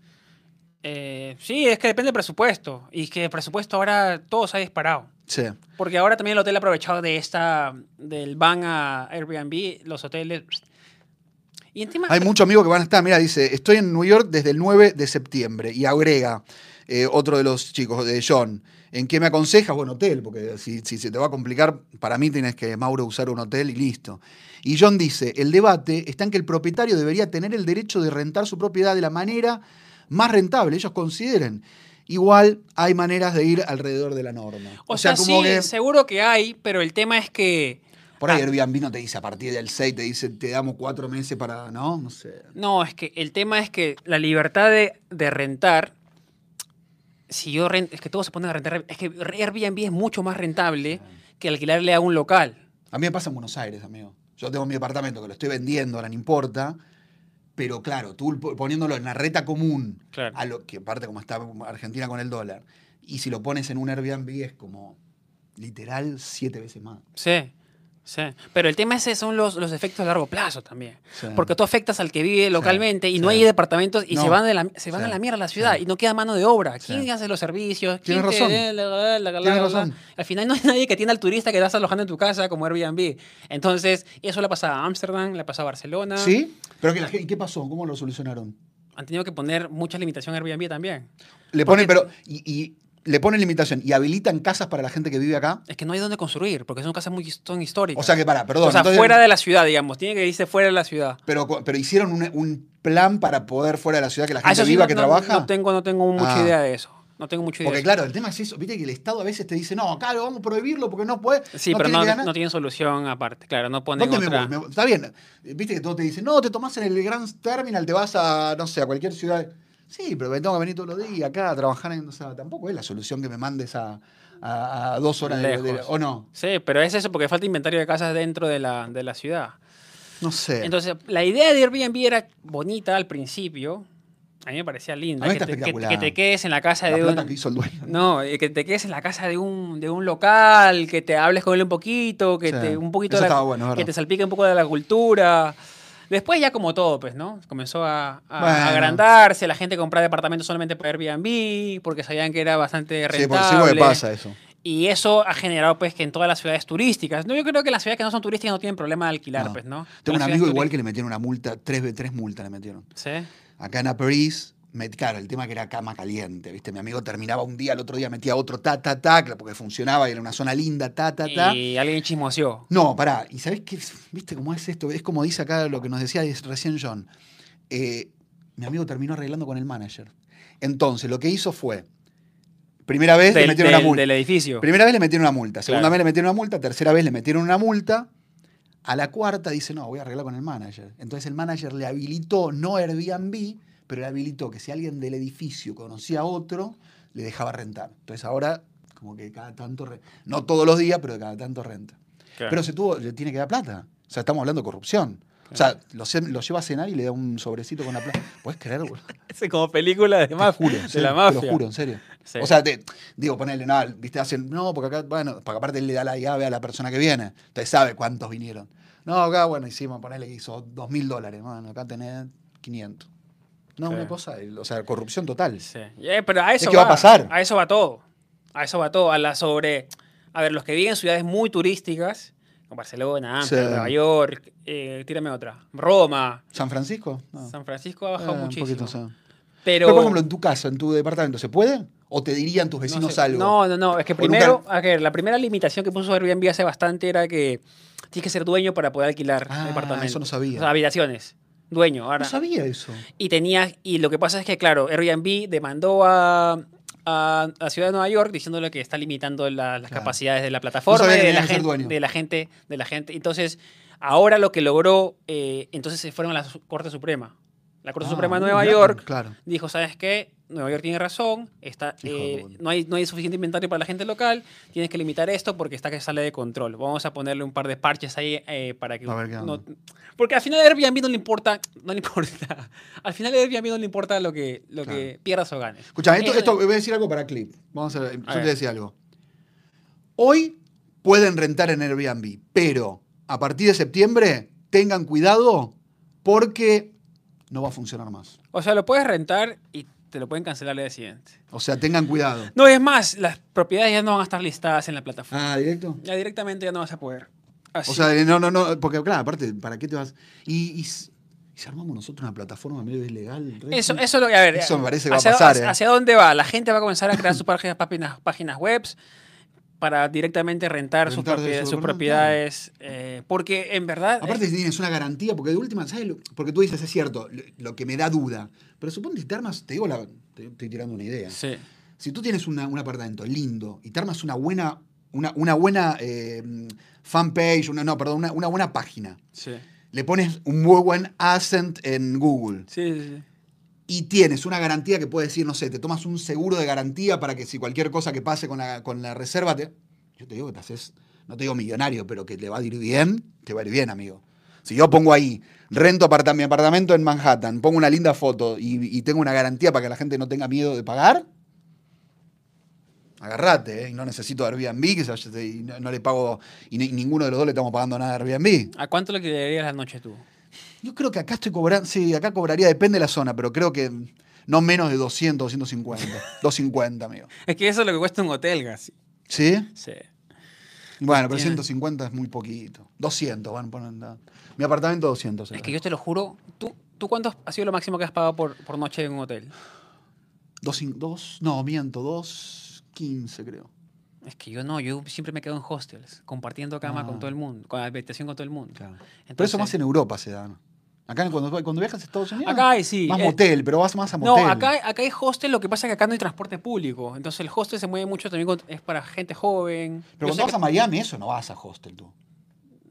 Eh, sí, es que depende del presupuesto. Y que el presupuesto ahora todo se ha disparado. Sí. Porque ahora también el hotel ha aprovechado de esta, del van a Airbnb, los hoteles. Y encima. Hay muchos amigos que van a estar. Mira, dice, estoy en New York desde el 9 de septiembre. Y agrega eh, otro de los chicos, de John. ¿En qué me aconsejas? Bueno, hotel, porque si, si se te va a complicar, para mí tienes que, Mauro, usar un hotel y listo. Y John dice, el debate está en que el propietario debería tener el derecho de rentar su propiedad de la manera más rentable, ellos consideren. Igual hay maneras de ir alrededor de la norma. o, sea, sí, seguro que hay, pero el tema es que. por ahí ah, Airbnb no te dice a partir del 6, te dice, te damos cuatro meses para, ¿no? No sé. No, es que el tema es que la libertad de, de rentar. Si yo rento, es que todos se ponen a rentar. Es que Airbnb es mucho más rentable que alquilarle a un local. A mí me pasa en Buenos Aires, amigo. Yo tengo mi departamento que lo estoy vendiendo, ahora no importa. Pero claro, tú po- poniéndolo en la reta común, Claro. a lo que aparte como está Argentina con el dólar, y si lo pones en un Airbnb es como literal siete veces más. Sí, sí. Pero el tema ese son los, los efectos a largo plazo también. Sí. Porque tú afectas al que vive localmente y no hay departamentos y No. se van, de la, se van a la mierda a la ciudad y no queda mano de obra. ¿Quién hace los servicios? ¿Quién Tienes te- razón. la, razón. Al final no hay nadie que tiene al turista que estás alojando en tu casa como Airbnb. Entonces, eso le ha pasado a Ámsterdam, le ha pasado a Barcelona. ¿Sí? Pero ¿y qué pasó? ¿Cómo lo solucionaron? Han tenido que poner mucha limitación a Airbnb también. Le ponen, pero, y, y le ponen limitación y habilitan casas para la gente que vive acá. Es que no hay dónde construir, porque son casas muy son históricas. O sea que, para, perdón. o sea, entonces- fuera de la ciudad, digamos. Tiene que irse fuera de la ciudad. pero, pero hicieron un, un plan para poder fuera de la ciudad que la Ah, gente eso sí, viva, no- que no- trabaja. No tengo, no tengo mucha Ah. idea de eso. No tengo mucha idea. Porque de claro, el tema es eso. Viste que el Estado a veces te dice, no, acá lo vamos a prohibirlo porque no puede. Sí, pero no, que ganar". no tienen solución aparte. Claro, no ponen ¿Dónde me otra. voy? Me voy. Está bien. Viste que todos te dicen, no, te tomás en el Grand Terminal, te vas a, no sé, a cualquier ciudad. Sí, pero me tengo que venir todos los días acá a trabajar en. O sea, tampoco es la solución que me mandes a, a- a dos horas de, de-. ¿O no? Sí, pero es eso porque falta inventario de casas dentro de la, de la ciudad. No sé. Entonces, la idea de Airbnb era bonita al principio. A mí me parecía linda. A mí Que está te, que- que te quedes en la casa la de plata un. que hizo el dueño. No, eh, que te quedes en la casa de un, de un local, que te hables con él un poquito, que Sí, te un poquito la- bueno, que te salpique un poco de la cultura. Después ya como todo, pues, ¿no? Comenzó a, a Bueno. agrandarse, la gente compraba departamentos solamente por Airbnb, porque sabían que era bastante Sí, por rentable. sí pasa eso. Y eso ha generado, pues, que en todas las ciudades turísticas, no, yo creo que las ciudades que no son turísticas no tienen problema de alquilar, No. pues, ¿no? Tengo un amigo igual que le metieron una multa, tres, tres multas le metieron. turísticas- Acá en París, claro, el tema que era cama caliente, ¿viste? Mi amigo terminaba un día, el otro día metía otro ta, ta, ta, porque funcionaba y era una zona linda, ta, ta, ta. Y alguien chismoseó. No, pará. ¿Y sabés qué? ¿Viste cómo es esto? Es como dice acá lo que nos decía recién John. Eh, mi amigo terminó arreglando con el manager. Entonces, lo que hizo fue, primera vez le metieron del- una multa. del edificio. Primera vez le metieron una multa, segunda Claro. vez le metieron una multa, tercera vez le metieron una multa. A la cuarta dice, no, voy a arreglar con el manager. Entonces el manager le habilitó, no Airbnb, pero le habilitó que si alguien del edificio conocía a otro, le dejaba rentar. Entonces ahora, como que cada tanto, re- no todos los días, pero cada tanto renta. Pero se tuvo, le tiene que dar plata. O sea, estamos hablando de corrupción. O sea, lo, lleva a cenar y le da un sobrecito con la plata. ¿Puedes creer, boludo? Es como película de, Te maf- juro, de la Te mafia. lo juro, en serio. Sí. O sea, te, digo, ponerle, no, viste, hacen, no, porque acá, bueno, porque aparte él le da la llave a la persona que viene. Entonces sabe cuántos vinieron. No, acá, bueno, hicimos, ponerle que hizo dos mil dólares, bueno, acá tenés 500. No, Sí. una cosa, o sea, corrupción total. Sí. Eh, pero a eso que va a pasar. A eso va todo. A eso va todo. A la sobre. A ver, los que viven en ciudades muy turísticas, como Barcelona, Amsterdam, Sí. Nueva York, eh, tírame otra. Roma, ¿San Francisco? No. San Francisco ha bajado Eh, un muchísimo. Pero, Pero, por ejemplo, en tu casa, en tu departamento, ¿se puede? ¿O te dirían tus no vecinos sé. algo? No, no, no. Es que nunca- primero, a ver, la primera limitación que puso Airbnb hace bastante era que tienes que ser dueño para poder alquilar Ah, departamentos. eso no sabía. O sea, habitaciones. Dueño. Ahora, No sabía eso. y tenía y lo que pasa es que claro Airbnb demandó a, a la ciudad de Nueva York diciéndole que está limitando la- las Claro. capacidades de la plataforma que de, la gente, de la gente de la gente entonces ahora lo que logró eh, entonces se fueron a la Corte Suprema la Corte Ah, Suprema de Nueva York Claro. dijo sabes qué Nueva York tiene razón está, eh, no, hay, no hay suficiente inventario para la gente local tienes que limitar esto porque está que sale de control vamos a ponerle un par de parches ahí eh, para que no, porque al final a Airbnb no le importa, no le importa. Al final a Airbnb no le importa lo que, lo Claro. que pierdas o ganes. Escucha, esto, Eso- esto, voy a decir algo para clip. Vamos a ver, yo te ver. voy a decir algo. Hoy pueden rentar en Airbnb, pero a partir de septiembre tengan cuidado porque no va a funcionar más. O sea, lo puedes rentar y te lo pueden cancelar al día siguiente. O sea, tengan cuidado. No, es más, las propiedades ya no van a estar listadas en la plataforma. Ah, directo. Ya directamente ya no vas a poder. Así. O sea, no, no, no, porque claro, aparte, ¿para qué te vas? Y, y, s- y si armamos nosotros una plataforma medio ilegal. eso, eso lo a ver. Eso me parece que va a pasar, hacia, ¿eh? hacia dónde va? La gente va a comenzar a crear sus páginas, páginas, páginas web para directamente rentar, sus, Rentar propiedades, sus eh, porque en verdad. Aparte es- tienes una garantía, porque de última, ¿sabes? Porque tú dices, es cierto, lo, lo que me da duda. Pero suponte si te armas, te digo, la, te estoy tirando una idea. sí. Si tú tienes una- un apartamento lindo y te armas una buena, una, una buena eh, fanpage, una, no, perdón, una, una buena página, Sí. le pones un muy buen accent en Google Sí, sí, sí. y tienes una garantía que puede decir, no sé, te tomas un seguro de garantía para que si cualquier cosa que pase con la, con la reserva, te, yo te digo que te haces, no te digo millonario, pero que te va a ir bien, te va a ir bien, amigo. Si yo pongo ahí, rento aparta- mi apartamento en Manhattan, pongo una linda foto y, y tengo una garantía para que la gente no tenga miedo de pagar, agarrate, ¿eh? Y no necesito Airbnb, que se vaya- y no, no le pago, y ni- ninguno de los dos le estamos pagando nada a Airbnb. ¿A cuánto le quedarías la noche tú? Yo creo que acá estoy cobrando, sí, acá cobraría, depende de la zona, pero creo que no menos de 200, 250. 250, amigo. Es que eso es lo que cuesta un hotel, casi. ¿Sí? Sí. Bueno, pero Tiene- 150 es muy poquito. 200, van ponen. da- Mi apartamento 200. Es era. que yo te lo juro, ¿tú, ¿tú cuánto ha sido lo máximo que has pagado por, por noche en un hotel? Dos, dos- no, miento, 215 creo. Es que yo no, yo siempre me quedo en hostels, compartiendo cama Ah. con todo el mundo, con habitación con todo el mundo. Claro. pero eso más en Europa se da. ¿no? Acá cuando, cuando viajas a Estados Unidos. Acá hay, sí. Más eh, motel, pero vas más a No, motel. acá, acá hay hostel, lo que pasa es que acá no hay transporte público. Entonces el hostel se mueve mucho también, con- es para gente joven. Pero Yo cuando vas que- a Miami, eso no vas a hostel tú.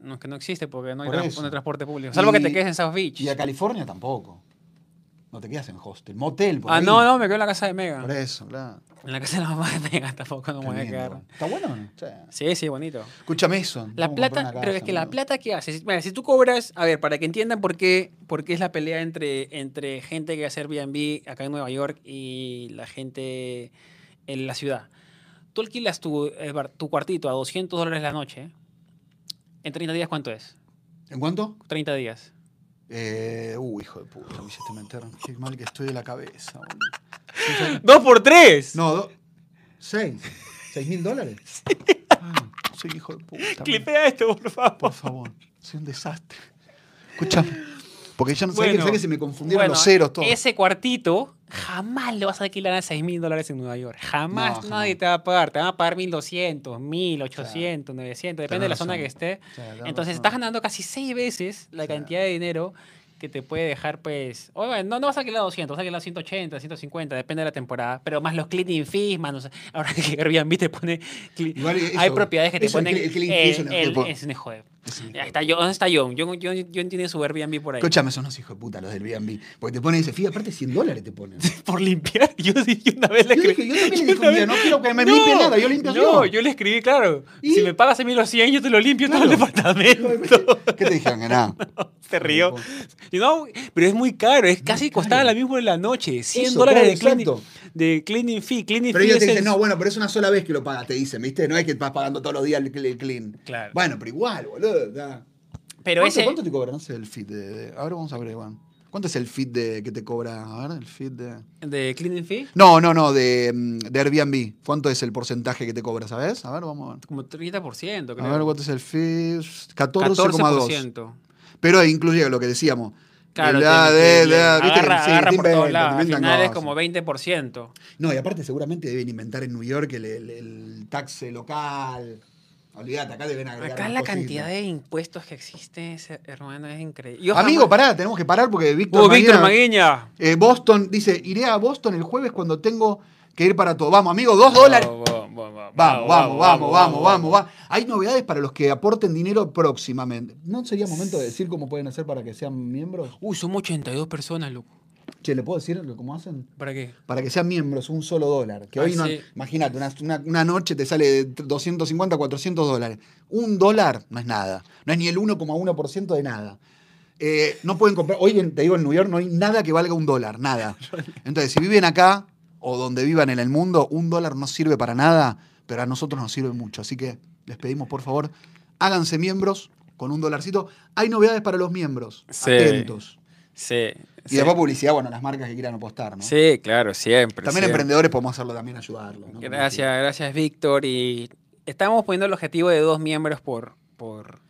No, es que no existe porque no hay, Por no transporte público. Salvo que Y- te quedes en South Beach. Y a California tampoco. No te quedas en hostel. Motel, por Ah, ahí. no, no, me quedo en la casa de Mega. Por eso, claro. En la casa de la mamá de Mega tampoco no me voy a quedar. ¿Está bueno o? Sí. Sí, bonito. Escúchame eso. La plata, una pero es casa, que la plata que haces, mira, si tú cobras, a ver, para que entiendan por qué, por qué es la pelea entre, entre gente que hace Airbnb acá en Nueva York y la gente en la ciudad. Tú alquilas tu, eh, tu cuartito a 200 dólares la noche. ¿En 30 días cuánto es? ¿En cuánto? 30 días. Eh, uh, hijo de puta, me hiciste meter. Qué mal que estoy de la cabeza, boludo. Sí, sí. ¡Dos por tres! No, do- seis. ¿Seis mil dólares? Ah, soy hijo de puta. Clipea esto, por favor. Por favor. Soy un desastre. Escúchame. Porque ya no sé Bueno, que se me confundieron bueno, los ceros todos. Ese cuartito jamás lo vas a alquilar a 6 mil dólares en Nueva York. Jamás, No, jamás. nadie te va a pagar. Te van a pagar 1200, 1800, 900, depende de la Tenés zona razón. que esté. Sí, tenés Entonces razón. estás ganando casi 6 veces la Sí. cantidad de dinero que te puede dejar, pues. o bueno, no, no vas a alquilar 200, vas a alquilar 180, 150, depende de la temporada. Pero más los cleaning fees, más. no sé, ahora que Airbnb te pone. Igual eso- hay propiedades que te eso, el ponen. cli- el cleaning fee es el- un el- hijo Ahí de está John. ¿Dónde está John? John, John, John tiene su Airbnb por ahí. Escúchame, son unos hijos de puta los del Airbnb. Porque te ponen ese fee, aparte 100 dólares te ponen. por limpiar. Yo, sí- yo una vez le Yo escribí. dije, yo también le dije un día, no quiero que me limpie nada, yo limpio No, yo. yo le escribí, claro. ¿Y? Si me pagas a mí los 100, yo te lo limpio todo el Claro. departamento. ¿Qué te dijeron nada? Se rió. No, pero es muy caro. Es casi caro. costaba la misma en la noche. 100 Eso, dólares claro, de, exacto. De cleaning fee. Cleaning Pero fee ellos te dicen, el- no, bueno, pero es una sola vez que lo pagas, te dicen, ¿viste? No es que vas pagando todos los días el, el clean. Claro. Bueno, pero igual, boludo. da. Pero ¿Cuánto, ese... cuánto te cobran? No sé el feed de, de- A ver, vamos a ver, Iván. ¿Cuánto es el feed de, que te cobra? A ver, el feed de... ¿De cleaning fee? No, no, no, de, mm, de Airbnb. ¿Cuánto es el porcentaje que te cobra, sabes? A ver, vamos a ver. Como 30%, creo. A ver, ¿cuánto es el feed? 14,2. 14%. Pero incluye lo que decíamos. Claro, El te- A, te- D, le- D, ¿viste? agarra, Sí, agarra por todos lados. Al final es como 20%. No, y aparte seguramente deben inventar en New York el, el, el taxe local. Olvídate, acá deben agregar Acá la cantidad de impuestos que existe, hermano, es increíble. Yo Amigo, jamás- pará, tenemos que parar porque Víctor Uh, Víctor Maguiña. eh, Boston dice, iré a Boston el jueves cuando tengo que ir para todo. Vamos, amigo, dos dólares. Vamos, vamos, Vamos, vamos, vamos. Hay novedades para los que aporten dinero próximamente. ¿No sería momento de decir cómo pueden hacer para que sean miembros? Uy, somos 82 personas, loco. Che, ¿le puedo decir lo- cómo hacen? ¿Para qué? Para que sean miembros, un solo dólar. Que Ah, hoy no. sí. Imagínate, una, una- una noche te sale de 250, 400 dólares. Un dólar no es nada. No es ni el 1,1% de nada. Eh, no pueden comprar. Hoy en- te digo, en New York no hay nada que valga un dólar, nada. Entonces, si viven acá o donde vivan en el mundo, un dólar no sirve para nada, pero a nosotros nos sirve mucho. Así que les pedimos, por favor, háganse miembros con un dolarcito. Hay novedades para los miembros. Sí. Atentos. Sí. Y después publicidad, bueno, las marcas que quieran apostar, ¿no? Sí, claro, siempre. También siempre. emprendedores podemos hacerlo también, ayudarlos. ¿no? Gracias, gracias, Víctor. Y estamos poniendo el objetivo de dos miembros por, por,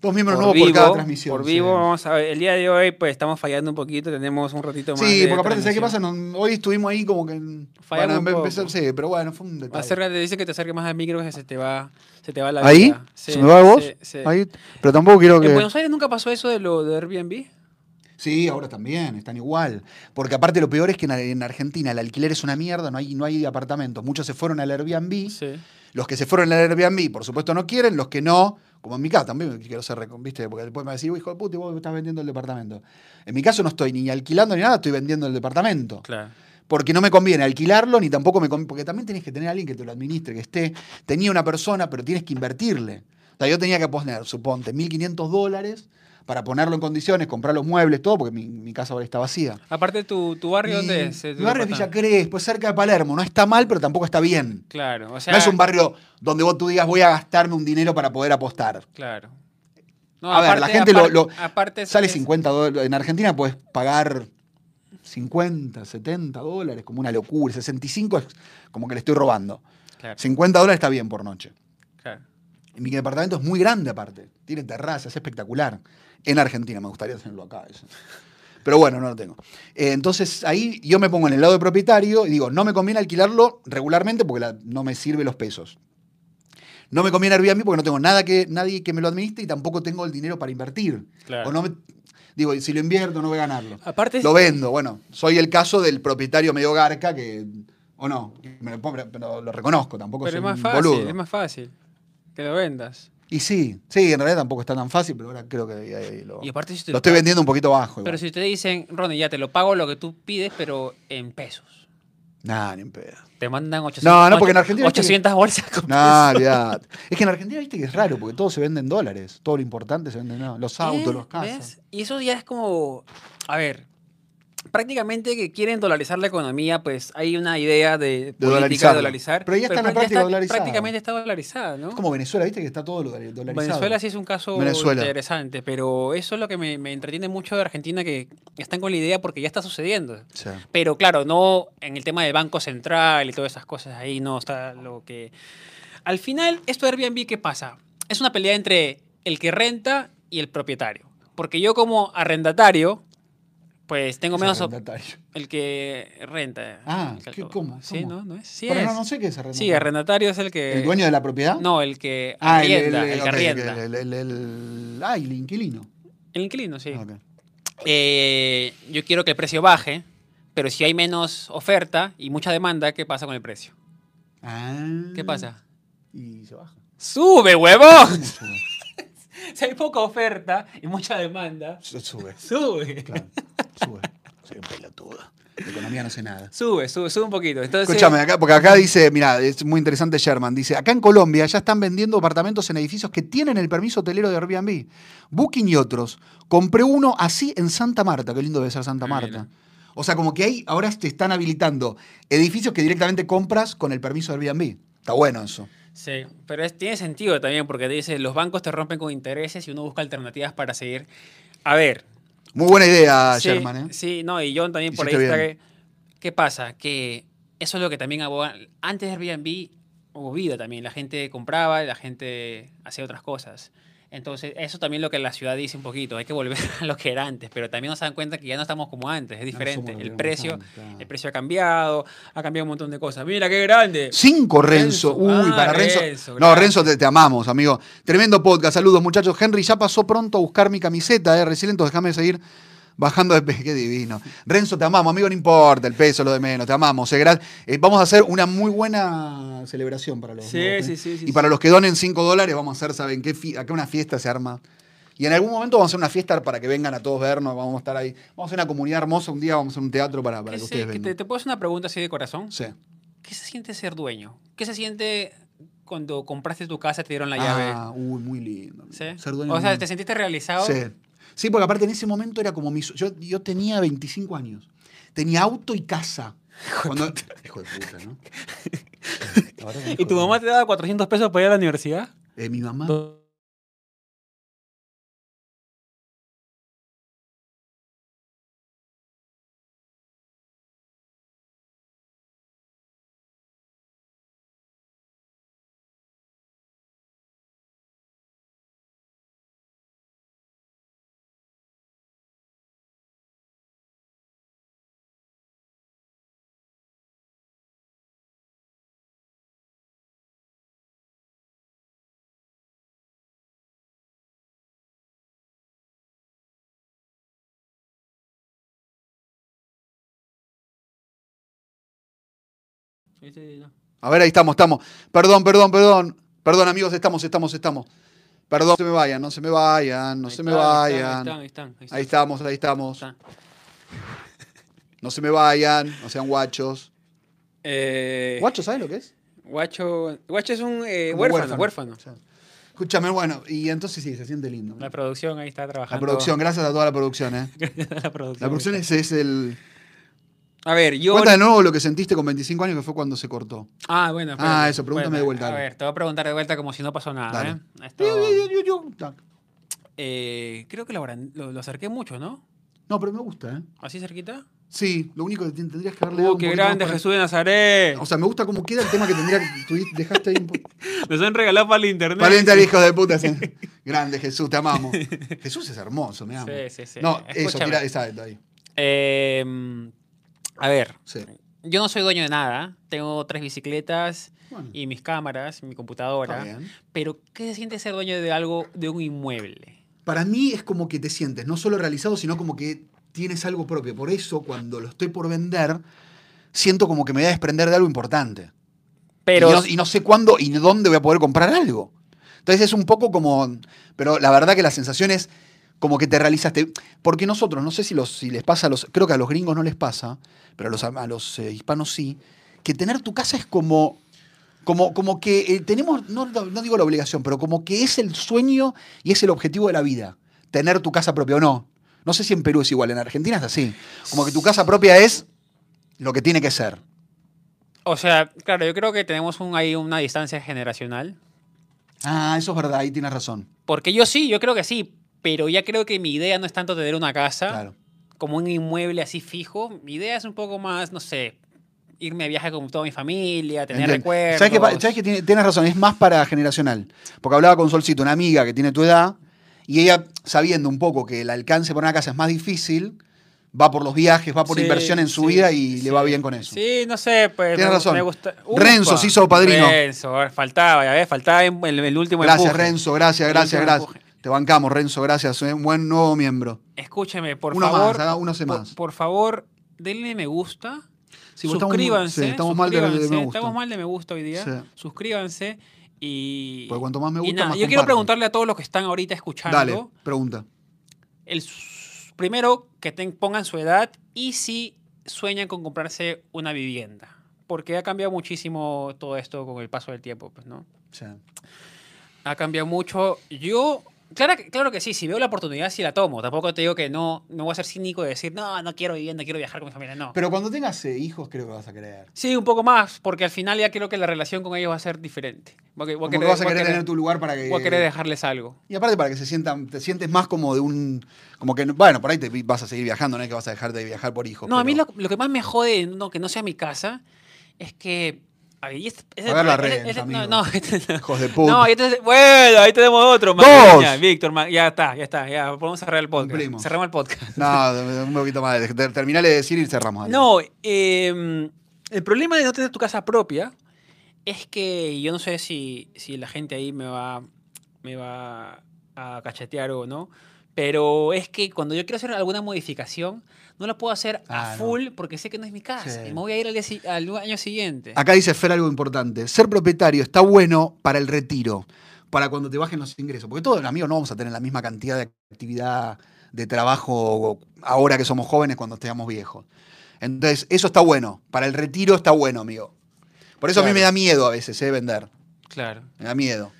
Dos miembros nuevos por cada transmisión. Por sí. vivo, vamos a ver. El día de hoy, pues estamos fallando un poquito. Tenemos un ratito más. Sí, de porque aparte, ¿sabes qué pasa? No- hoy estuvimos ahí como que. Fallamos bueno, un poco. empezó- sí, pero bueno, fue un detalle. Acércate, dice que te acerques más al micro que se te va, se te va la ¿Ahí? vida. Sí, ¿Se me va de vos? sí. Ahí. Pero tampoco quiero que. ¿En Buenos Aires nunca pasó eso de lo de Airbnb? Sí, ahora también, están igual. Porque aparte lo peor es que en, en Argentina el alquiler es una mierda, no hay, no hay apartamentos. Muchos se fueron al Airbnb. Sí. Los que se fueron al Airbnb, por supuesto, no quieren. Los que no, como en mi caso también quiero ser, ¿viste? Porque después me "Uy, hijo de puta, y vos estás vendiendo el departamento. En mi caso no estoy ni alquilando ni nada, estoy vendiendo el departamento. Claro. Porque no me conviene alquilarlo, ni tampoco me conviene. Porque también tenés que tener a alguien que te lo administre, que esté. Tenía una persona, pero tienes que invertirle. O sea, yo tenía que poner, suponte, 1.500 dólares para ponerlo en condiciones, comprar los muebles, todo, porque mi, mi casa ahora está vacía. Aparte, ¿tu, tu barrio dónde es? Eh, Mi barrio es. Villa Crespo, es cerca de Palermo. No está mal, pero tampoco está bien. Claro, o sea. no es un barrio donde vos tú digas voy a gastarme un dinero para poder apostar. Claro. No, A ver, la gente lo- aparte- lo- aparte Sale es- 50 dólares. En Argentina puedes pagar 50, 70 dólares, como una locura. 65 es como que le estoy robando. Claro, 50 dólares está bien por noche. claro. Y mi departamento es muy grande aparte. Tiene terraza, es espectacular. En Argentina, me gustaría tenerlo acá. eso. Pero bueno, no lo tengo. Eh, entonces ahí yo me pongo en el lado de propietario y digo, no me conviene alquilarlo regularmente porque la- no me sirve los pesos. No me conviene Airbnb porque no tengo nada que, nadie que me lo administre y tampoco tengo el dinero para invertir. Claro. O no me- digo, si lo invierto no voy a ganarlo. Aparte, Lo vendo, bueno, soy el caso del propietario medio garca que, o no, me lo, pongo, pero lo reconozco, tampoco pero soy es más un fácil, boludo. es más fácil que lo vendas. Y sí, sí, en realidad tampoco está tan fácil, pero ahora creo que ahí- ahí lo, Y aparte, si te lo estoy vendiendo un poquito bajo. Pero si te dicen, Ronnie, ya te lo pago lo que tú pides, pero en pesos. Nah, ni en pedo. Te mandan 800, No, no, porque en Argentina viste que- 800 bolsas con No, olvidate. Es que en Argentina viste que es raro, porque todo se vende en dólares. Todo lo importante se vende en no, los autos, los casas. ¿Ves? Y eso ya es como, a ver, prácticamente que quieren dolarizar la economía, pues hay una idea de, política de dolarizar. Pero ya está en la práctica dolarizada. Prácticamente está dolarizada, ¿no? Es como Venezuela, ¿viste? Que está todo dolari- dolarizado. Venezuela sí es un caso Venezuela. interesante, pero eso es lo que me, me entretiene mucho de Argentina, que están con la idea porque ya está sucediendo. Sí. Pero claro, no en el tema del Banco Central y todas esas cosas, ahí no está lo que... Al final, esto de Airbnb, ¿qué pasa? Es una pelea entre el que renta y el propietario. Porque yo como arrendatario, pues tengo menos... El que renta. Ah, ¿qué- cómo? Sí. ¿no? ¿No es? Sí Pero es. no, no sé qué es arrendatario. Sí, arrendatario es el que... ¿El dueño de la propiedad? No, el que Ah, el, arrienda, el, el- que arrienda. el- ah, el inquilino. El inquilino, sí. Ah. Eh, yo quiero que el precio baje, pero si hay menos oferta y mucha demanda, ¿qué pasa con el precio? Ah. ¿Qué pasa? Y se baja. ¡Sube, huevón! Si hay poca oferta y mucha demanda, Su- Sube. sube. Claro. Sube. Soy un pelotudo. De economía no sé nada. Sube, sube, sube un poquito. Entonces, Escúchame, acá, porque acá dice, mira, es muy interesante Sherman, dice, acá en Colombia ya están vendiendo apartamentos en edificios que tienen el permiso hotelero de Airbnb. Booking y otros. Compré uno así en Santa Marta, qué lindo debe ser Santa Marta. mira. O sea, como que ahí ahora te están habilitando edificios que directamente compras con el permiso de Airbnb. Está bueno eso. Sí, pero es- tiene sentido también porque te dice, los bancos te rompen con intereses y uno busca alternativas para seguir. A ver, Muy buena idea, Sí, Sherman, ¿eh? Sí, no, y John también por ahí que- ¿Qué pasa? Que eso es lo que también aboga. Antes de Airbnb hubo vida también. La gente compraba, la gente hacía otras cosas. Entonces, eso también lo que la ciudad dice un poquito. Hay que volver a lo que era antes, pero también nos dan cuenta que ya no estamos como antes, es diferente. el precio, antes, claro. el precio ha cambiado, ha cambiado un montón de cosas. Mira qué grande. Cinco Renzo. Renzo. Uy, Ah, para Renzo. Renzo, no. Renzo, te, te amamos, amigo. Tremendo podcast. Saludos, muchachos. Henry ya pasó pronto a buscar mi camiseta, ¿eh? Recién, déjame seguir bajando de peso. Qué divino. Renzo, te amamos, amigo. No importa el peso, lo de menos. Te amamos. eh, eh, vamos a hacer una muy buena celebración para los. Sí, nuevos, sí, ¿eh? sí, sí, Y para los que donen 5 dólares, vamos a hacer, ¿saben qué? Acá una fiesta se arma. Y en algún momento vamos a hacer una fiesta para que vengan a todos vernos. Vamos a estar ahí. Vamos a hacer una comunidad hermosa. Un día vamos a hacer un teatro para, para ¿Qué que ustedes que te, vengan. te puedo hacer una pregunta así de corazón? Sí. ¿Qué se siente ser dueño? ¿Qué se siente cuando compraste tu casa y te dieron la llave? Ah, uy, muy lindo. Ser dueño o sea, ¿te sentiste realizado? Sí. Sí, porque aparte en ese momento era como mi. Yo, yo tenía 25 años. Tenía auto y casa. Cuando- Hijo de puta, ¿no? Que ¿Y tu mamá te daba 400 pesos para ir a la universidad? Eh, mi mamá. A ver, ahí estamos, estamos. Perdón, perdón, perdón. Perdón, amigos, estamos, estamos, estamos. Perdón, no se me vayan, no se me vayan, no Ahí se me ahí vayan. están, ahí están, ahí están, Ahí estamos, ahí estamos. están. No se me vayan, no sean guachos. Eh, ¿Guacho sabes lo que es? Guacho, guacho es un eh, huérfano, huérfano. O sea, Escúchame, bueno, y entonces sí, se siente lindo. La producción ahí está La trabajando. producción, gracias a toda la producción, ¿eh? la producción. La producción es, es el... A ver, yo... Cuenta de nuevo lo que sentiste con 25 años que fue cuando se cortó. Ah, bueno. Ah, espérate. eso, pregúntame de vuelta, A ver, te voy a preguntar de vuelta como si no pasó nada, Dale. ¿eh? Esto, Yo, yo, yo, eh, creo que lo, lo, lo acerqué mucho, ¿no? No, pero me gusta, ¿eh? ¿Así cerquita? Sí, lo único que ten- tendrías que haberle dado ¡Uh, qué grande para- Jesús de Nazaret! O sea, me gusta cómo queda el tema que tendría que... tú dejaste ahí un poco... Nos han regalado para el internet. Pariente al hijo de puta. sí. Grande, Jesús, te amamos. Jesús es hermoso, me amo. Sí, sí, sí. No, eso, tira esa de ahí. Eh, a ver, Sí. yo no soy dueño de nada. Tengo tres bicicletas Bueno, y mis cámaras, mi computadora. Pero, ¿qué se siente ser dueño de algo, de un inmueble? Para mí es como que te sientes no solo realizado, sino como que tienes algo propio. Por eso, cuando lo estoy por vender, siento como que me voy a desprender de algo importante. Pero, y, no, y no sé cuándo y dónde voy a poder comprar algo. Entonces es un poco como. Pero la verdad que la sensación es como que te realizaste. Porque nosotros, no sé si, los, si les pasa a los. Creo que a los gringos no les pasa, pero a los, a los eh, hispanos sí. Que tener tu casa es como. Como, como que eh, tenemos, no, no- digo la obligación, pero como que es el sueño y es el objetivo de la vida. Tener tu casa propia o no. No sé si en Perú es igual, en Argentina es así. Como que tu casa propia es lo que tiene que ser. O sea, claro, yo creo que tenemos un, ahí una distancia generacional. Ah, eso es verdad, ahí tienes razón. Porque yo sí, yo creo que sí, pero ya creo que mi idea no es tanto tener una casa Claro. como un inmueble así fijo. Mi idea es un poco más, no sé, irme a viaje con toda mi familia, tener Entiendo. recuerdos. ¿Sabes que, sabes que tiene- tienes razón? Es más para generacional. Porque hablaba con Solcito, una amiga que tiene tu edad, y ella, sabiendo un poco que el alcance por una casa es más difícil, va por los viajes, va por Sí, inversión en su sí, vida y sí. le va bien con eso. Sí, no sé, pues. Tienes me, razón. me gusta. Renzo se hizo padrino. Renzo, faltaba, ya ves, faltaba el, el último Gracias, empuje. Renzo, gracias, gracias, gracias. empuje. Te bancamos, Renzo, gracias. Un buen nuevo miembro. Escúcheme, por Uno favor. más, uno más. por favor, denle me gusta. Sí, suscríbanse. sí, estamos mal de- de me gusta. Estamos mal de me gusta hoy día. Sí. Suscríbanse y. Porque cuanto más me gusta, nada, más Yo quiero preguntarle a todos los que están ahorita escuchando. Dale, pregunta. el primero que pongan su edad y si sueñan con comprarse una vivienda. Porque ha cambiado muchísimo todo esto con el paso del tiempo, pues, ¿no? Sí. Ha cambiado mucho. Yo, claro, que- claro que sí, si veo la oportunidad, sí la tomo. Tampoco te digo que no, no voy a ser cínico de decir, no, no quiero vivienda, quiero viajar con mi familia, no. Pero cuando tengas eh, hijos, creo que vas a querer. sí, un poco más, porque al final ya creo que la relación con ellos va a ser diferente. Voy a, voy querer- vas a querer querer- tener tu lugar para que. voy a querer dejarles algo. Y aparte para que se sientan, te sientes más como de un, como que, bueno, por ahí te vas a seguir viajando, no es que vas a dejar de viajar por hijos. No, a mí lo, lo que más me jode, no, que no sea mi casa, es que... Pagar la renta, amigo. no, no, Hijos de puta. No, bueno, ahí tenemos otro. ¡Dos! Víctor, ya está, ya está, ya podemos cerrar el podcast. Cumplimos. Cerramos el podcast. No, un poquito más. Terminale de decir y cerramos. No, eh, el problema de no tener tu casa propia es que yo no sé si, si la gente ahí me va, me va a cachetear o no, pero es que cuando yo quiero hacer alguna modificación, no la puedo hacer Ah, a no. full porque sé que no es mi casa Sí. y me voy a ir al, día si- al año siguiente. Acá dice Fer algo importante. Ser propietario está bueno para el retiro, para cuando te bajen los ingresos. Porque todos, amigos, no vamos a tener la misma cantidad de actividad de trabajo ahora que somos jóvenes cuando estemos viejos. Entonces, eso está bueno. Para el retiro está bueno, amigo. Por eso a mí me da miedo a veces, ¿eh? Vender. Claro. Me da miedo.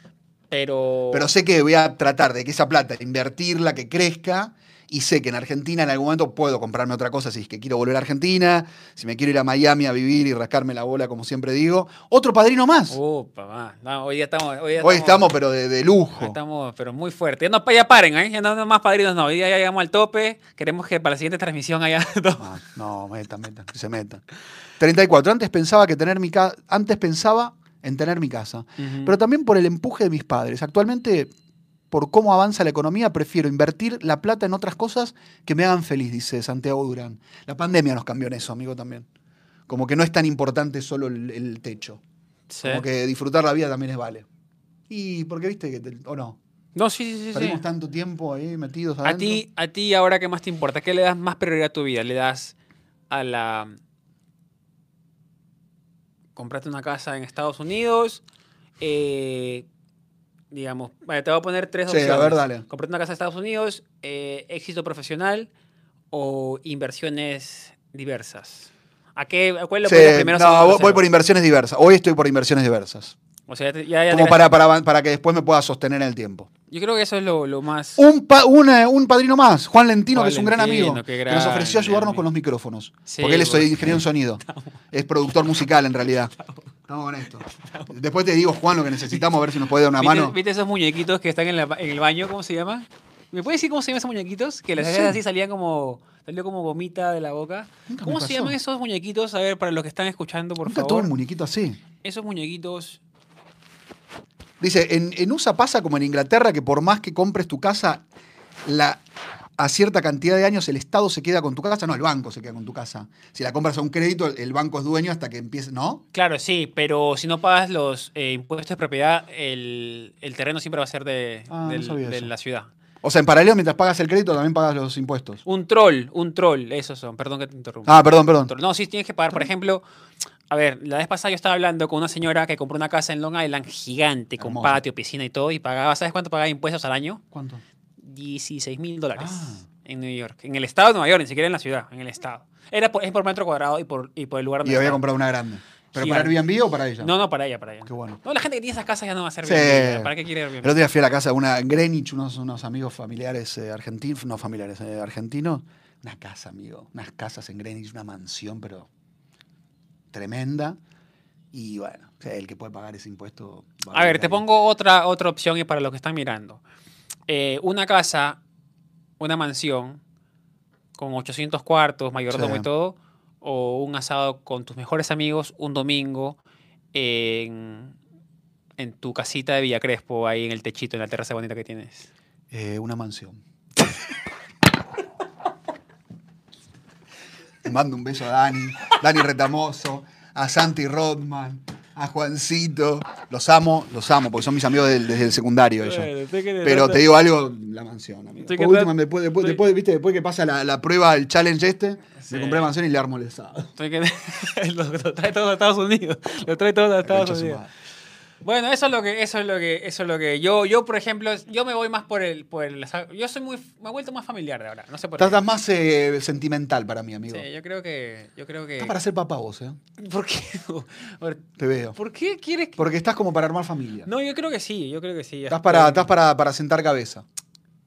Pero, Pero sé que voy a tratar de que esa plata, invertirla, que crezca. Y sé que en Argentina en algún momento puedo comprarme otra cosa si es que quiero volver a Argentina, si me quiero ir a Miami a vivir y rascarme la bola, como siempre digo. Otro padrino más. Opa, va. No, hoy estamos. Hoy, estamos, pero de, de lujo. Estamos, pero muy fuerte. Ya, no, ya paren, ¿eh? Ya no, no más padrinos, no. Hoy ya llegamos al tope. Queremos que para la siguiente transmisión haya. Ah, no, metan, metan, que se metan. 34. Antes pensaba que tener mi ca- antes pensaba en tener mi casa, pero también por el empuje de mis padres. Actualmente, por cómo avanza la economía, prefiero invertir la plata en otras cosas que me hagan feliz, dice Santiago Durán. La pandemia nos cambió en eso, amigo, también. Como que no es tan importante solo el, el techo. Sí. Como que disfrutar la vida también es vale. Y porque viste que, te- o no, No, sí, sí, sí. sí. perdimos tanto tiempo ahí metidos A adentro. ti, a ti, ahora, ¿qué más te importa? ¿Qué le das más prioridad a tu vida? ¿Le das a la. Comprarte una casa en Estados Unidos? Eh, digamos, vale, te voy a poner tres Sí, a opciones. ver, dale. Comprarte una casa en Estados Unidos, eh, éxito profesional o inversiones diversas. ¿A qué? ¿A cuál le Sí, pones primero? no, voy- por inversiones diversas. Hoy estoy por inversiones diversas. O sea, ya, ya Como para, para, para que después me pueda sostener en el tiempo. Yo creo que eso es lo, lo más. Un, pa- un, eh, un padrino más, Juan Lentino, Juan que es un gran Lentino, amigo, que nos ofreció ayudarnos con los micrófonos. Sí, porque él es bueno. ingeniero en sonido. Es productor musical, en realidad. Estamos con esto. Después te digo, Juan, lo que necesitamos, a ver si nos puede dar una ¿Viste, mano. viste esos muñequitos que están en, la- en el baño? ¿Cómo se llama? ¿Me puedes decir cómo se llaman esos muñequitos? Que las Sí. así salían como. Salió como gomita de la boca. Nunca ¿Cómo se llaman esos muñequitos? A ver, para los que están escuchando, por Nunca favor. un muñequito así. Esos muñequitos. Dice, en, en USA pasa como en Inglaterra que por más que compres tu casa, la, a cierta cantidad de años el Estado se queda con tu casa. No, el banco se queda con tu casa. Si la compras a un crédito, el, banco es dueño hasta que empiece. ¿No? Claro, sí, pero si no pagas los eh, impuestos de propiedad, el, el terreno siempre va a ser de, Ah, del- de la ciudad. O sea, en paralelo, mientras pagas el crédito, también pagas los impuestos. Un troll, un troll, esos son. Perdón que te interrumpa. Ah, perdón, perdón. No, sí tienes que pagar. Por ejemplo, a ver, la vez pasada yo estaba hablando con una señora que compró una casa en Long Island gigante, con Hermoso. patio, piscina y todo, y pagaba, ¿sabes cuánto pagaba impuestos al año? ¿Cuánto? 16 mil dólares Ah. en New York. En el estado de Nueva York, ni siquiera en la ciudad, en el estado. Era por, es por metro cuadrado y por, y por el lugar donde Y había estaba. comprado una grande. ¿Pero para. Airbnb o para ella? No, no, para ella, para ella. Qué bueno. No, la gente que tiene esas casas ya no va a ser Sí. Airbnb, ¿Para qué quiere El Airbnb? otro día fui a la casa de una en Greenwich, unos, unos amigos familiares eh, argentinos, no familiares, eh, argentinos. Una casa, amigo. Unas casas en Greenwich, una mansión, pero tremenda. Y bueno, el que puede pagar ese impuesto. va A ver, te pongo otra, otra opción y para los que están mirando. Eh, una casa, una mansión con 800 cuartos, mayordomo Sí. y todo, o un asado con tus mejores amigos un domingo en, en tu casita de Villa Crespo, ahí en el techito, en la terraza bonita que tienes. Eh, una mansión. mando un beso a Dani, Dani Retamoso, a Santi Rodman, a Juancito. Los amo, los amo, porque son mis amigos del- desde el secundario ellos. Pero te digo algo, la mansión, amigo. Por último, después, después, ¿viste? después que pasa la, la prueba, el challenge este, Sí. me compré mansión y le armo el asado. Lo, lo trae todo a Estados Unidos. Lo trae todo a Estados Concha su Unidos. madre. Bueno, eso es lo que, eso es lo que, eso es lo que yo, yo por ejemplo, yo me voy más por el, por el, yo soy muy, me he vuelto más familiar de ahora, no sé por Estás qué. estás más eh, sentimental para mí, amigo. Sí, yo creo que, yo creo que. Estás para ser papá vos, ¿eh? ¿Por qué? Te veo. ¿Por qué quieres? que- Porque estás como para armar familia. No, yo creo que sí, yo creo que sí. Estás para, estás para, para sentar cabeza.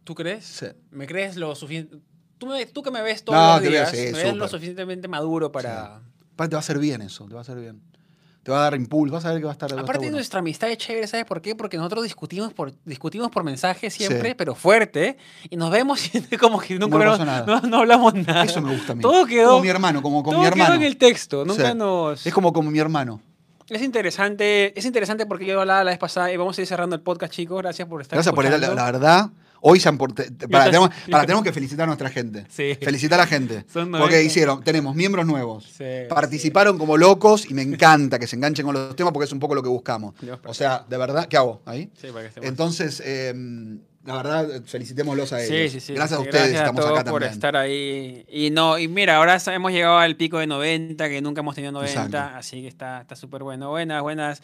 ¿Tú crees? Sí. ¿Me crees lo suficiente? Tú, me- tú que me ves todos No, los días, sí, me ves lo suficientemente maduro para. Aparte te va a hacer bien eso, te va a hacer bien. Te va a dar impulso, vas a ver que va a estar. va a estar Aparte bueno. nuestra amistad es chévere, ¿sabes por qué? Porque nosotros discutimos por, discutimos por mensaje siempre, Sí. pero fuerte, y nos vemos y como que nunca No hablamos- pasó nada. no, no hablamos nada. Eso me gusta a mí. Todo quedó, Como mi hermano, como con todo mi hermano. quedó en el texto, nunca Sí. nos... Es como como mi hermano. Es interesante, es interesante porque yo hablaba la vez pasada y vamos a ir cerrando el podcast, chicos. Gracias por estar Gracias por el- la, escuchando. la verdad. Hoy se han por- para, tenemos, para, tenemos que felicitar a nuestra gente. Sí. Felicitar a la gente. Son Porque 90. hicieron, tenemos miembros nuevos. Sí, Participaron como locos y me encanta que se enganchen con los temas porque es un poco lo que buscamos. Dios, O sea, de verdad, ¿qué hago ahí? Sí, para que Entonces, eh, la verdad, felicitémoslos a ellos. Sí, sí, sí. Gracias a ustedes, gracias estamos todos acá por también. estar ahí. Y no, y mira, ahora hemos llegado al pico de 90, que nunca hemos tenido 90, Exacto. así que está está súper bueno. Buenas, buenas.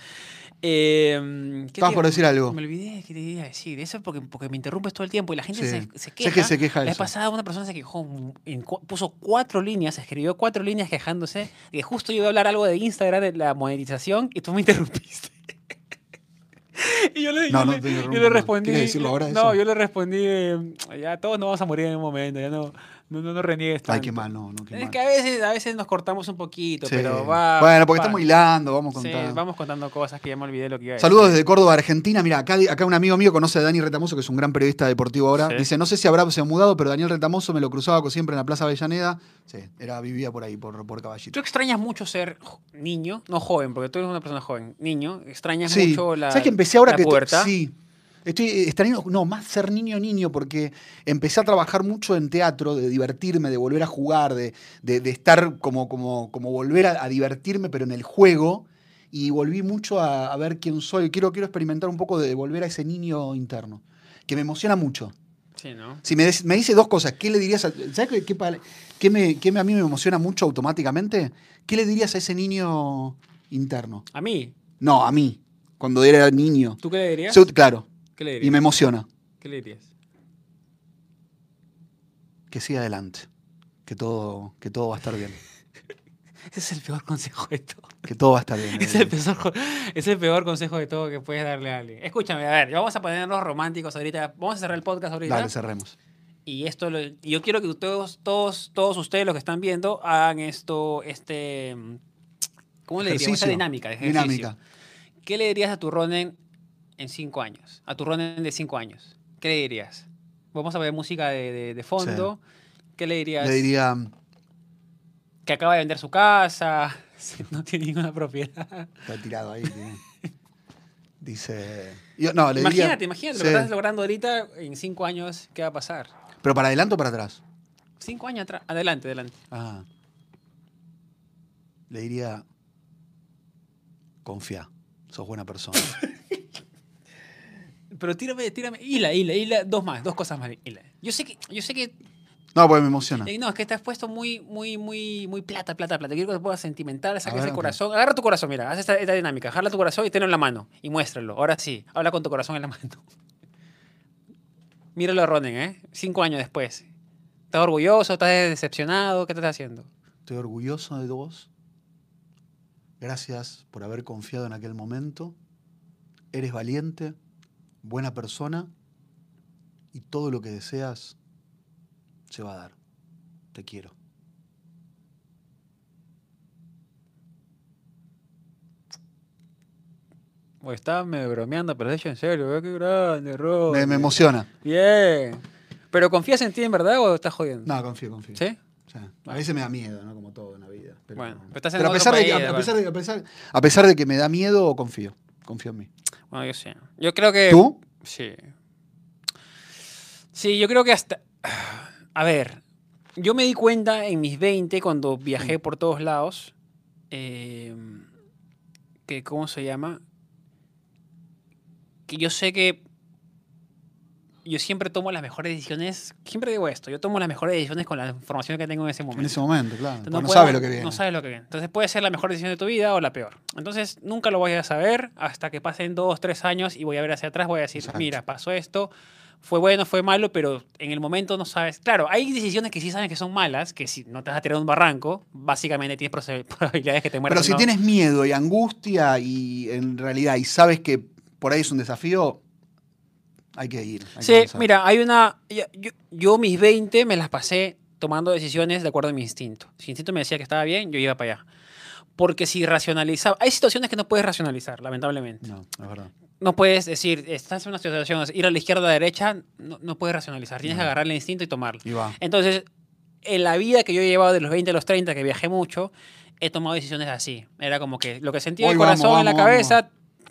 Eh, ¿qué Estabas te- por decir algo. Me olvidé que te iba a decir. Eso es porque, porque me interrumpes todo el tiempo y la gente Sí. se, se Sé queja. que se queja La vez pasada una persona se quejó, en puso cuatro líneas, escribió cuatro líneas quejándose que justo yo iba a hablar algo de Instagram, de la monetización, y tú me interrumpiste. y yo le, No, yo no le- yo le respondí. ¿Quieres decirlo ahora No, eso? yo le respondí, ya todos nos vamos a morir en un momento, ya no, no, no, no reniegues Ay, tanto. qué mal, no, no, qué Es mal. que a veces, a veces nos cortamos un poquito, Sí. pero va. bueno, porque va. estamos hilando, vamos Sí, contando. vamos contando cosas que ya me olvidé lo que iba a Saludos decir. desde Córdoba, Argentina. Mira, acá, acá un amigo mío conoce a Dani Retamoso, que es un gran periodista deportivo ahora. Sí. Dice, no sé si habrá se ha mudado, pero Daniel Retamoso me lo cruzaba siempre en la Plaza Avellaneda. Sí, era, vivía por ahí, por, por Caballito. ¿Tú extrañas mucho ser jo- niño? No joven, porque tú eres una persona joven. Niño, extrañas Sí. mucho la. ¿Sabes que empecé ahora la que pubertad? sí? Estoy extrañando, no, más ser niño niño, porque empecé a trabajar mucho en teatro, de divertirme, de volver a jugar, de, de- de estar como, como, como volver a, a divertirme, pero en el juego. Y volví mucho a, a ver quién soy. Quiero, quiero experimentar un poco de volver a ese niño interno, que me emociona mucho. Sí, ¿no? Si me, me dice dos cosas, ¿qué le dirías a, ¿Sabes qué, qué qué me, qué me- a mí me emociona mucho automáticamente? ¿Qué le dirías a ese niño interno? A mí, No, a mí, cuando era niño. ¿tú qué le dirías? Claro, ¿Qué le dirías? y me emociona. ¿Qué le dirías? Que siga adelante, que todo, que todo va a estar bien. Ese es el peor consejo de todo. Que todo va a estar bien. Es el, peor, es el peor consejo de todo que puedes darle a alguien. Escúchame, a ver, vamos a ponernos románticos ahorita. Vamos a cerrar el podcast ahorita. Dale, cerremos. Y esto lo- yo quiero que todos, todos, todos ustedes los que están viendo hagan esto, este, ¿cómo le diríamos? Esta dinámica de ejercicio. Dinámica. ¿Qué le dirías a tu Ronen en cinco años? A tu Ronen de cinco años. ¿Qué le dirías? Vamos a ver música de, de- de fondo. ¿Qué le dirías? Le diría, Que acaba de vender su casa, no tiene ninguna propiedad. está tirado ahí. Dice, yo- no, le Imagínate, diría, imagínate sí. lo que estás logrando ahorita en cinco años, ¿qué va a pasar? Pero para adelante o para atrás. Cinco años atrás. Adelante, adelante. Ah. Le diría, confía, sos buena persona. Pero tírame, tírame. Hila, hila, hila. Dos más, dos cosas más. Hila. Yo sé que, yo sé que No, porque me emociona. Eh, no, es que has puesto muy, muy, muy, muy plata, plata, plata. Quiero que te pongas sentimental, saques el corazón. Agarra tu corazón, mira, haz esta, esta dinámica. Agarra tu corazón y tenlo en la mano. Y muéstralo. Ahora sí, habla con tu corazón en la mano. Míralo a Ronen, ¿eh? Cinco años después. ¿Estás orgulloso? ¿Estás decepcionado? ¿Qué te estás haciendo? Estoy orgulloso de vos. Gracias por haber confiado en aquel momento. Eres valiente, buena persona y todo lo que deseas se va a dar. Te quiero. O medio bromeando, pero de hecho en serio, ve qué grande, Ron. Me, me emociona. Bien. ¿Pero confías en ti en verdad o estás jodiendo? No, confío, confío. ¿Sí? O sea, a veces me da miedo, ¿no? Como todo en la vida. Pero, Bueno, pero estás en pero a, pesar de a, aparte. pesar de, a, pesar, a pesar de que me da miedo, confío. Confío en mí. Bueno, yo creo que. ¿Tú? Sí. Sí, yo creo que hasta. A ver, yo me di cuenta en mis 20, cuando viajé por todos lados, eh, que, ¿cómo se llama? Que yo sé que yo siempre tomo las mejores decisiones. Siempre digo esto, yo tomo las mejores decisiones con la información que tengo en ese momento. En ese momento, claro. Entonces, no, puedo- sabes lo que viene. No sabes lo que viene. Entonces puede ser la mejor decisión de tu vida o la peor. Entonces nunca lo voy a saber hasta que pasen dos, tres años y voy a ver hacia atrás, voy a decir, Exacto. mira, pasó esto, fue bueno, fue malo, pero en el momento no sabes. Claro, hay decisiones que sí sabes que son malas, que si no te vas a tirar un barranco, básicamente tienes probabilidades que te mueras. Pero si ¿no? tienes miedo y angustia y en realidad y sabes que por ahí es un desafío, hay que ir. hay que Sí, avanzar. mira, hay una. Yo, yo mis 20 me las pasé tomando decisiones de acuerdo a mi instinto. Si mi instinto me decía que estaba bien, yo iba para allá. Porque si racionalizaba. Hay situaciones que no puedes racionalizar, lamentablemente. No, es verdad. No puedes decir, estás en una situación, ir a la izquierda o a la derecha, no, no puedes racionalizar. Tienes No. que agarrar el instinto y tomarlo. Y va. Entonces, en la vida que yo he llevado de los 20 a los 30, que viajé mucho, he tomado decisiones así. Era como que lo que sentía en el Hoy vamos, corazón, en la vamos, cabeza,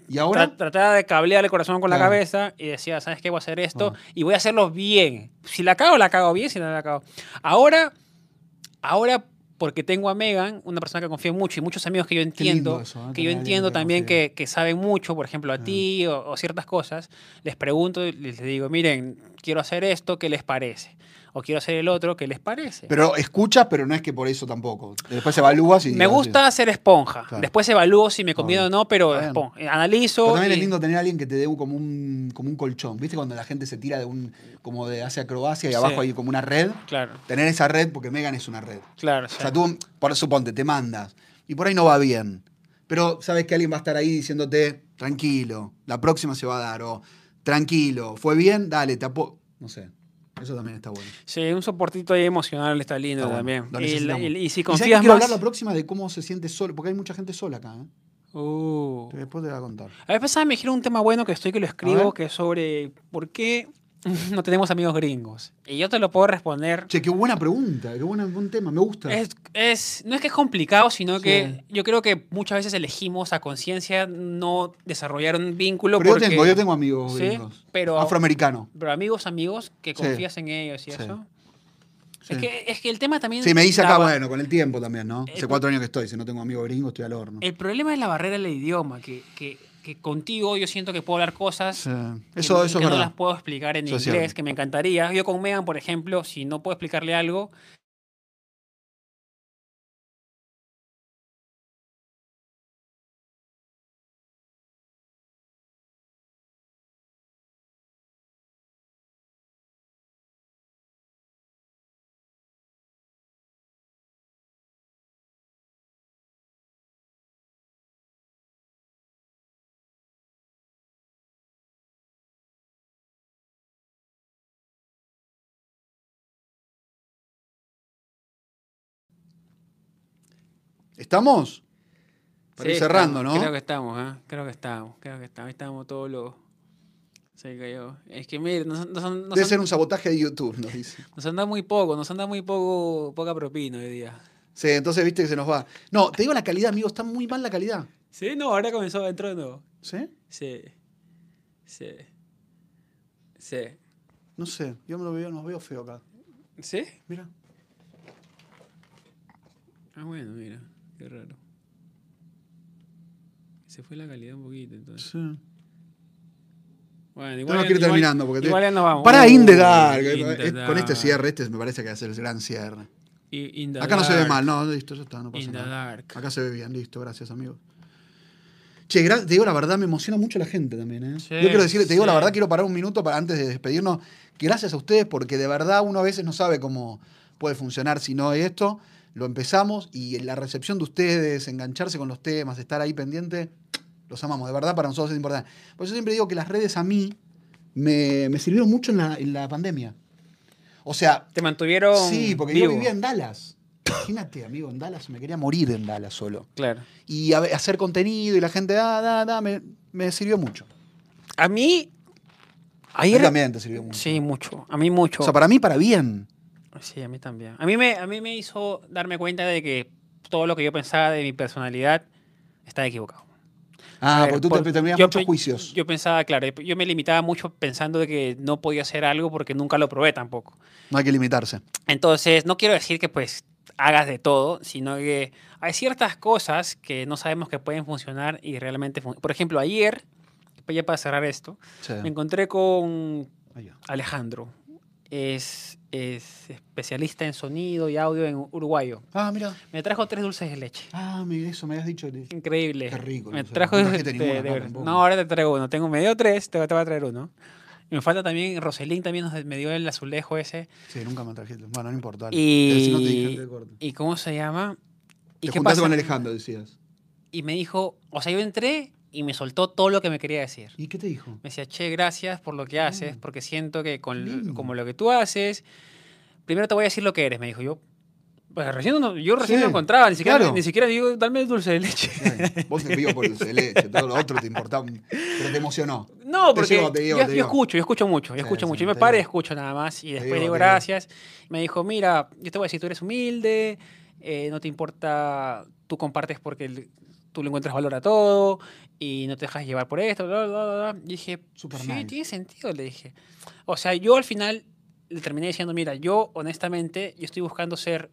¿Y ahora? Tra- trataba de cablear el corazón con la Claro. cabeza y decía, ¿sabes qué? Voy a hacer esto Ah. y voy a hacerlo bien. Si la cago, la cago bien, si no la cago. Ahora, ahora porque tengo a Megan, una persona que confío mucho y muchos amigos que yo entiendo, eso, ¿eh? que yo entiendo también que, que saben mucho, por ejemplo, a Ah. ti o, o ciertas cosas, les pregunto y les digo, miren, quiero hacer esto, ¿qué les parece? O quiero hacer el otro, ¿qué les parece? Pero escuchas, pero no es que por eso tampoco. Después evalúas y. me gusta ser esponja. Claro. Después evalúo si me conviene o no, pero eh, analizo. Pero también es lindo tener a alguien que te dé como un, como un colchón. ¿Viste cuando la gente se tira de un, como de hacia acrobacia y Sí. abajo hay como una red? Claro, Tener esa red, porque Megan es una red. claro. O sí. sea, tú, por suponte, te mandas y por ahí no va bien. Pero sabes que alguien va a estar ahí diciéndote, tranquilo, la próxima se va a dar. O tranquilo, fue bien, dale, te apo. No sé. Eso también está bueno. Sí, un soportito ahí emocional está lindo Está bueno, también. Y, la- necesitamos. y- y si ¿Y sabes que confías quiero más... hablar la próxima de cómo se siente solo, porque hay mucha gente sola acá. ¿eh? Uh. Después te voy a contar. A pasada me dijeron un tema bueno que estoy que lo escribo, que es sobre por qué no tenemos amigos gringos. Y yo te lo puedo responder. Che, qué buena pregunta, qué buena- buen tema, me gusta. Es, es- no es que es complicado, sino Sí. que yo creo que muchas veces elegimos a conciencia no desarrollar un vínculo Pero porque... yo tengo, yo tengo amigos Sí, gringos. pero- Afroamericanos. Pero amigos, amigos, que Sí. confías en ellos y Sí. eso. Sí. Es, que, es que el tema también... Sí, me dice acá, bueno, con el tiempo también, ¿no? Hace Eh, cuatro años que estoy, si no tengo amigos gringos, estoy al horno. El problema es la barrera del idioma, que, que, que contigo yo siento que puedo hablar cosas Sí. que Eso, no- eso que no las puedo explicar en Eso inglés, que me encantaría. Yo con Megan, por ejemplo, si no puedo explicarle algo, ¿Estamos? Para ir Sí, cerrando, estamos, ¿no? Creo que estamos, ¿eh? Creo que estamos, creo que estamos. Estamos todos los... Se cayó. Es que, mire, nos, nos, nos, Debe ser un sabotaje de YouTube, nos dice. nos anda muy poco, nos anda muy poco, poca propina hoy día. Sí, entonces viste que se nos va. No, te digo la calidad, amigo, está muy mal la calidad. Sí, no, ahora comenzó dentro de nuevo. ¿Sí? Sí. Sí. Sí. No sé, yo me lo veo, nos veo feo acá. ¿Sí? Mira. Ah, bueno, mira, qué raro. Se fue la calidad un poquito, entonces. Sí. Bueno, que ir terminando porque te- igual ya nos vamos. Para Uh, In the Dark. In the eh, Con este cierre, este me parece que va a ser el gran cierre. I- in the Acá no se ve mal, no, listo, ya está, no pasa In the nada. dark. Acá se ve bien, listo, gracias, amigo. Che, te digo la verdad, me emociona mucho la gente también, ¿eh? Sí, Yo quiero decirle, te digo la verdad, quiero parar un minuto para antes de despedirnos. Gracias a ustedes, porque de verdad uno a veces no sabe cómo puede funcionar si no hay esto. Lo empezamos y la recepción de ustedes, engancharse con los temas, estar ahí pendiente, los amamos. De verdad, para nosotros es importante. Por eso siempre digo que las redes a mí me, me sirvieron mucho en la, en la pandemia. O sea, Te mantuvieron. sí, porque vivo. yo vivía en Dallas. Imagínate, amigo, en Dallas me quería morir en Dallas solo. Claro. Y a- hacer contenido y la gente, da, da, da, me, me sirvió mucho. A mí. A ti Ayer. también te sirvió mucho. Sí, mucho. A mí mucho. O sea, para mí, para bien. Sí, a mí también. A mí, me, a mí me hizo darme cuenta de que todo lo que yo pensaba de mi personalidad estaba equivocado. Ah, ver, porque tú por- te, te tenías yo muchos juicios. Yo pensaba, claro, yo me limitaba mucho pensando de que no podía hacer algo porque nunca lo probé tampoco. No hay que limitarse. Entonces, no quiero decir que pues hagas de todo, sino que hay ciertas cosas que no sabemos que pueden funcionar y realmente funcionan. Por ejemplo, ayer, ya para cerrar esto, Sí. me encontré con. Alejandro. Es, es especialista en sonido y audio en uruguayo. Ah, mira. Me trajo tres dulces de leche. Ah, mira, eso me habías dicho. Increíble. Qué rico, Me trajo no de- de. No, ahora te traigo uno. Tengo, me dio tres, te, te voy a traer uno. Y me falta también, Roselín también nos- me dio el azulejo ese. Sí, nunca me trajiste. Bueno, no importa. Y, Si no te dije, te. ¿Y cómo se llama? ¿Y Te qué pasa? con Alejandro, decías. Y me dijo, o sea, yo entré y me soltó todo lo que me quería decir. ¿Y qué te dijo? Me decía, che, gracias por lo que haces, Mm. porque siento que con como lo que tú haces, primero te voy a decir lo que eres, me dijo yo. Pues recién no- yo recién Sí, lo encontraba, ni siquiera, claro. ni siquiera digo, dame el dulce de leche. Vos te pido por el leche, todo lo otro te importaba. Pero te emocionó. No, Te porque llevo, te llevo, yo, te yo escucho, yo escucho mucho, yo Sí, escucho sí, mucho. Yo me paro y escucho nada más y después digo gracias. Me dijo, mira, yo te voy a decir, tú eres humilde, eh, no te importa, tú compartes porque tú le encuentras valor a todo y no te dejas llevar por esto, bla, bla, bla, bla. Y dije, sí, tiene sentido, le dije. O sea, yo al final le terminé diciendo, mira, yo honestamente, yo estoy buscando ser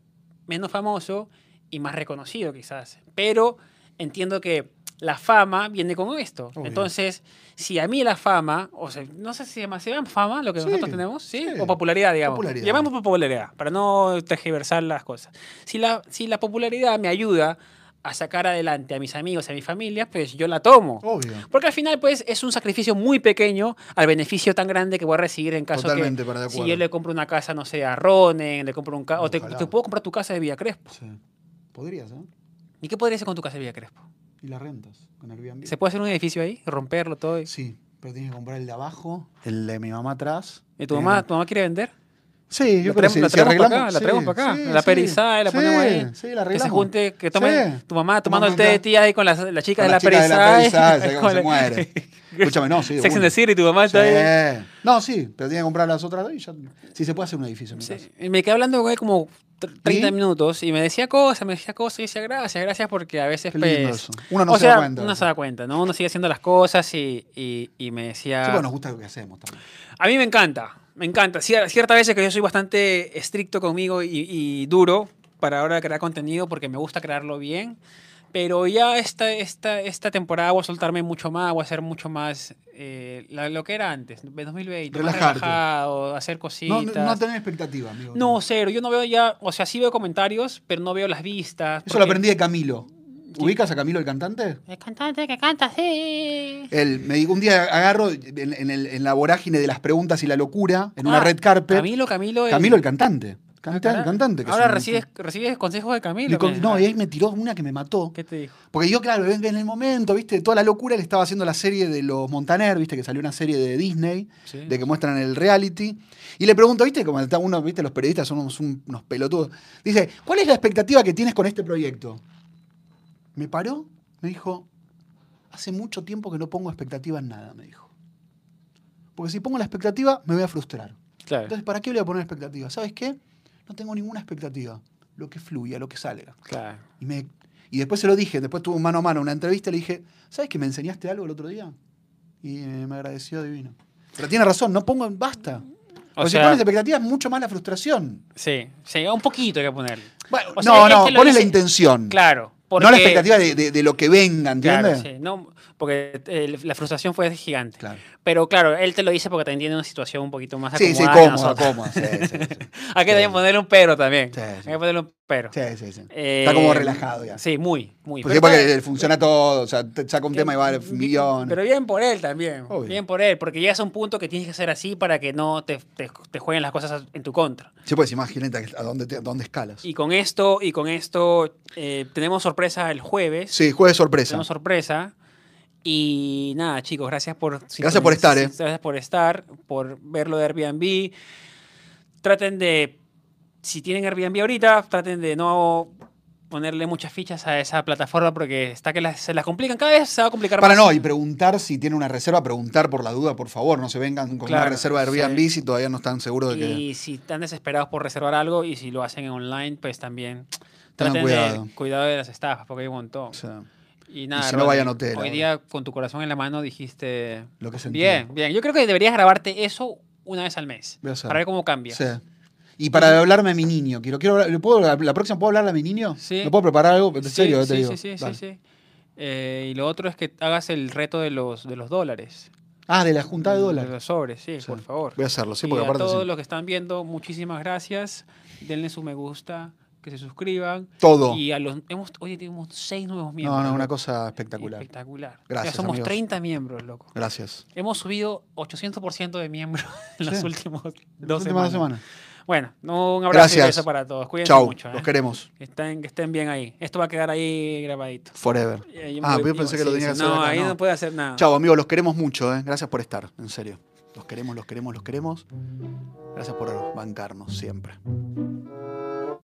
menos famoso y más reconocido quizás, pero entiendo que la fama viene con esto. Obvio. Entonces, si a mí la fama, o sea, no sé si se llama, ¿se llama fama lo que Sí, nosotros tenemos? ¿Sí? sí. O popularidad, digamos. Popularidad. Llamamos popularidad, para no tergiversar las cosas. Si la, si la popularidad me ayuda a sacar adelante a mis amigos, a mi familia, pues yo la tomo. Obvio. Porque al final, pues, es un sacrificio muy pequeño al beneficio tan grande que voy a recibir en caso Totalmente, que si yo le compro una casa, no sé, a Ronen, le compro un ca- o te, te puedo comprar tu casa de Villa Crespo. Sí. Podrías, ¿eh? ¿Y qué podría hacer con tu casa de Villa Crespo? Y las rentas con Airbnb. ¿Se puede hacer un edificio ahí? ¿Romperlo todo? ¿Y Sí, pero tienes que comprar el de abajo, el de mi mamá atrás. tu Tienes mamá, tu mamá quiere vender? Sí, yo creo que sí, la traemos para arreglamos. acá, la traemos para acá. sí, la perizada la ponemos ahí. Sí, la Que se arreglamos. junte, que tome tu mamá tomando el té de tía ahí con la, la chica Con de la perizada. perizada, ¿sabes cómo se muere? Escúchame, no, sí, Sex and the City, tu mamá está ahí. No, sí, pero tiene que comprar las otras dos y ya. Sí, se puede hacer un edificio me quedé hablando como tr- 30 ¿Y? minutos y me decía cosas, me decía cosas y decía gracias, gracias porque a veces pues. Uno no o se sea, da cuenta. uno se da cuenta, ¿no? Uno sigue haciendo las cosas y, y, y me decía... Sí, bueno, nos gusta lo que hacemos también. A mí me encanta, me encanta. Cier- Ciertas veces que yo soy bastante estricto conmigo y, y duro para ahora crear contenido porque me gusta crearlo bien. Pero ya esta, esta, esta temporada voy a soltarme mucho más, voy a hacer mucho más eh, la- lo que era antes, 2020. Más Relajarte. relajado, hacer No, cositas. no, no tener expectativa, amigo. No, cero. Yo no veo ya, o sea, sí veo comentarios, pero no veo las vistas. Eso lo aprendí de Camilo. ¿Ubicas a Camilo el cantante? El cantante que canta, sí. Él me dijo, un día agarro en, en el- en la vorágine de las preguntas y la locura, en una Ah, red carpet. Camilo, Camilo. el- Camilo el cantante. Ah, Canta- el carajo. cantante. que Ahora recibes, recibes consejos de Camilo. Con- no, y ahí me tiró una que me mató. ¿Qué te dijo? Porque yo, claro, en en el momento, viste, toda la locura, le estaba haciendo la serie de los Montaner, viste, que salió una serie de Disney, Sí. de que muestran el reality. Y le pregunto, viste, como está uno, viste, los periodistas son unos, un- unos pelotudos. Dice, ¿cuál es la expectativa que tienes con este proyecto? Me paró, me dijo, hace mucho tiempo que no pongo expectativa en nada, me dijo. Porque si pongo la expectativa, me voy a frustrar. Claro. Entonces, ¿para qué le voy a poner expectativa? ¿Sabes qué? No tengo ninguna expectativa. Lo que fluya, lo que salga. claro. Y, me, y después se lo dije, después tuve un mano a mano una entrevista y le dije, ¿sabes que me enseñaste algo el otro día? Y me agradeció divino. Pero tiene razón, no pongo, basta. Porque si sea- pones expectativa es mucho más la frustración. Sí, sí, un poquito hay que poner. Bueno, O sea, no, este no, lo pones la intención. Claro. Porque, No la expectativa de, de- de lo que venga, Claro, ¿entiendes? sí, no, porque eh, la frustración fue gigante. Claro. Pero claro, él te lo dice porque también tiene una situación un poquito más Sí, sí, acomodada que cómoda, cómoda. Sí, sí, sí. Hay que también ponerle un pero también. Sí, sí. Hay que ponerle un Espero. Sí, sí, sí. Eh, Está como relajado ya. Sí, muy, muy. Pues sí, Pero porque está- funciona todo, o sea, te saca un que- tema y vale bi- millones. Pero bien por él también. Obvio. Bien por él, porque llegas a un punto que tienes que ser así para que no te, te, te jueguen las cosas en tu contra. Sí, pues imagínate a dónde, te- a dónde escalas. Y con esto, y con esto eh, tenemos sorpresa el jueves. Sí, jueves sorpresa. Tenemos sorpresa. Y nada, chicos, gracias por... Gracias por estar, eh. Gracias por estar, por verlo de Airbnb. Traten de, si tienen Airbnb ahorita, traten de no ponerle muchas fichas a esa plataforma porque está que las- se las complican. Cada vez se va a complicar Para más. no, y preguntar si tiene una reserva, preguntar por la duda, por favor, no se vengan con Claro, una reserva de Airbnb sí. si todavía no están seguros de que. Y si están desesperados por reservar algo y si lo hacen en online, pues también traten cuidado. de cuidado de las estafas porque hay un montón. O sea, Y nada, si no vayan a hotel Hoy día con tu corazón en la mano dijiste lo que sentía. bien, bien. Yo creo que deberías grabarte eso una vez al mes para ver cómo cambia. Sí. Y para hablarme a mi niño, quiero, quiero hablar- ¿le puedo, la próxima puedo hablarle a mi niño? Sí. ¿Me puedo preparar algo? En Sí, serio, sí, te digo. sí, sí, sí, Dale. sí. Eh, y lo otro es que hagas el reto de los, de los dólares. Ah, de la junta de De dólares. los sobres, sí, Sí. por favor. Voy a hacerlo, sí, y porque a aparte todos sí. los que están viendo, muchísimas gracias. Denle su me gusta, que se suscriban. Todo. Y a los hemos, oye, tenemos seis nuevos miembros. No, no, una cosa espectacular. Espectacular. Gracias, Ya somos amigos. 30 miembros, loco. Gracias. Hemos subido 800% de miembros en Sí. los últimos Las dos últimas semanas. dos semanas. Bueno, no, un abrazo y Gracias. beso para todos. Cuídense Chau, mucho. los ¿eh? queremos. Que estén, que estén bien ahí. Esto va a quedar ahí grabadito. Forever. Y ahí Ah, yo pensé que lo sí, tenía que sí. hacer No, acá, ahí no. no puede hacer nada. Chao, amigos, los queremos mucho, ¿eh? Gracias por estar, en serio. Los queremos, los queremos, los queremos. Gracias por bancarnos siempre.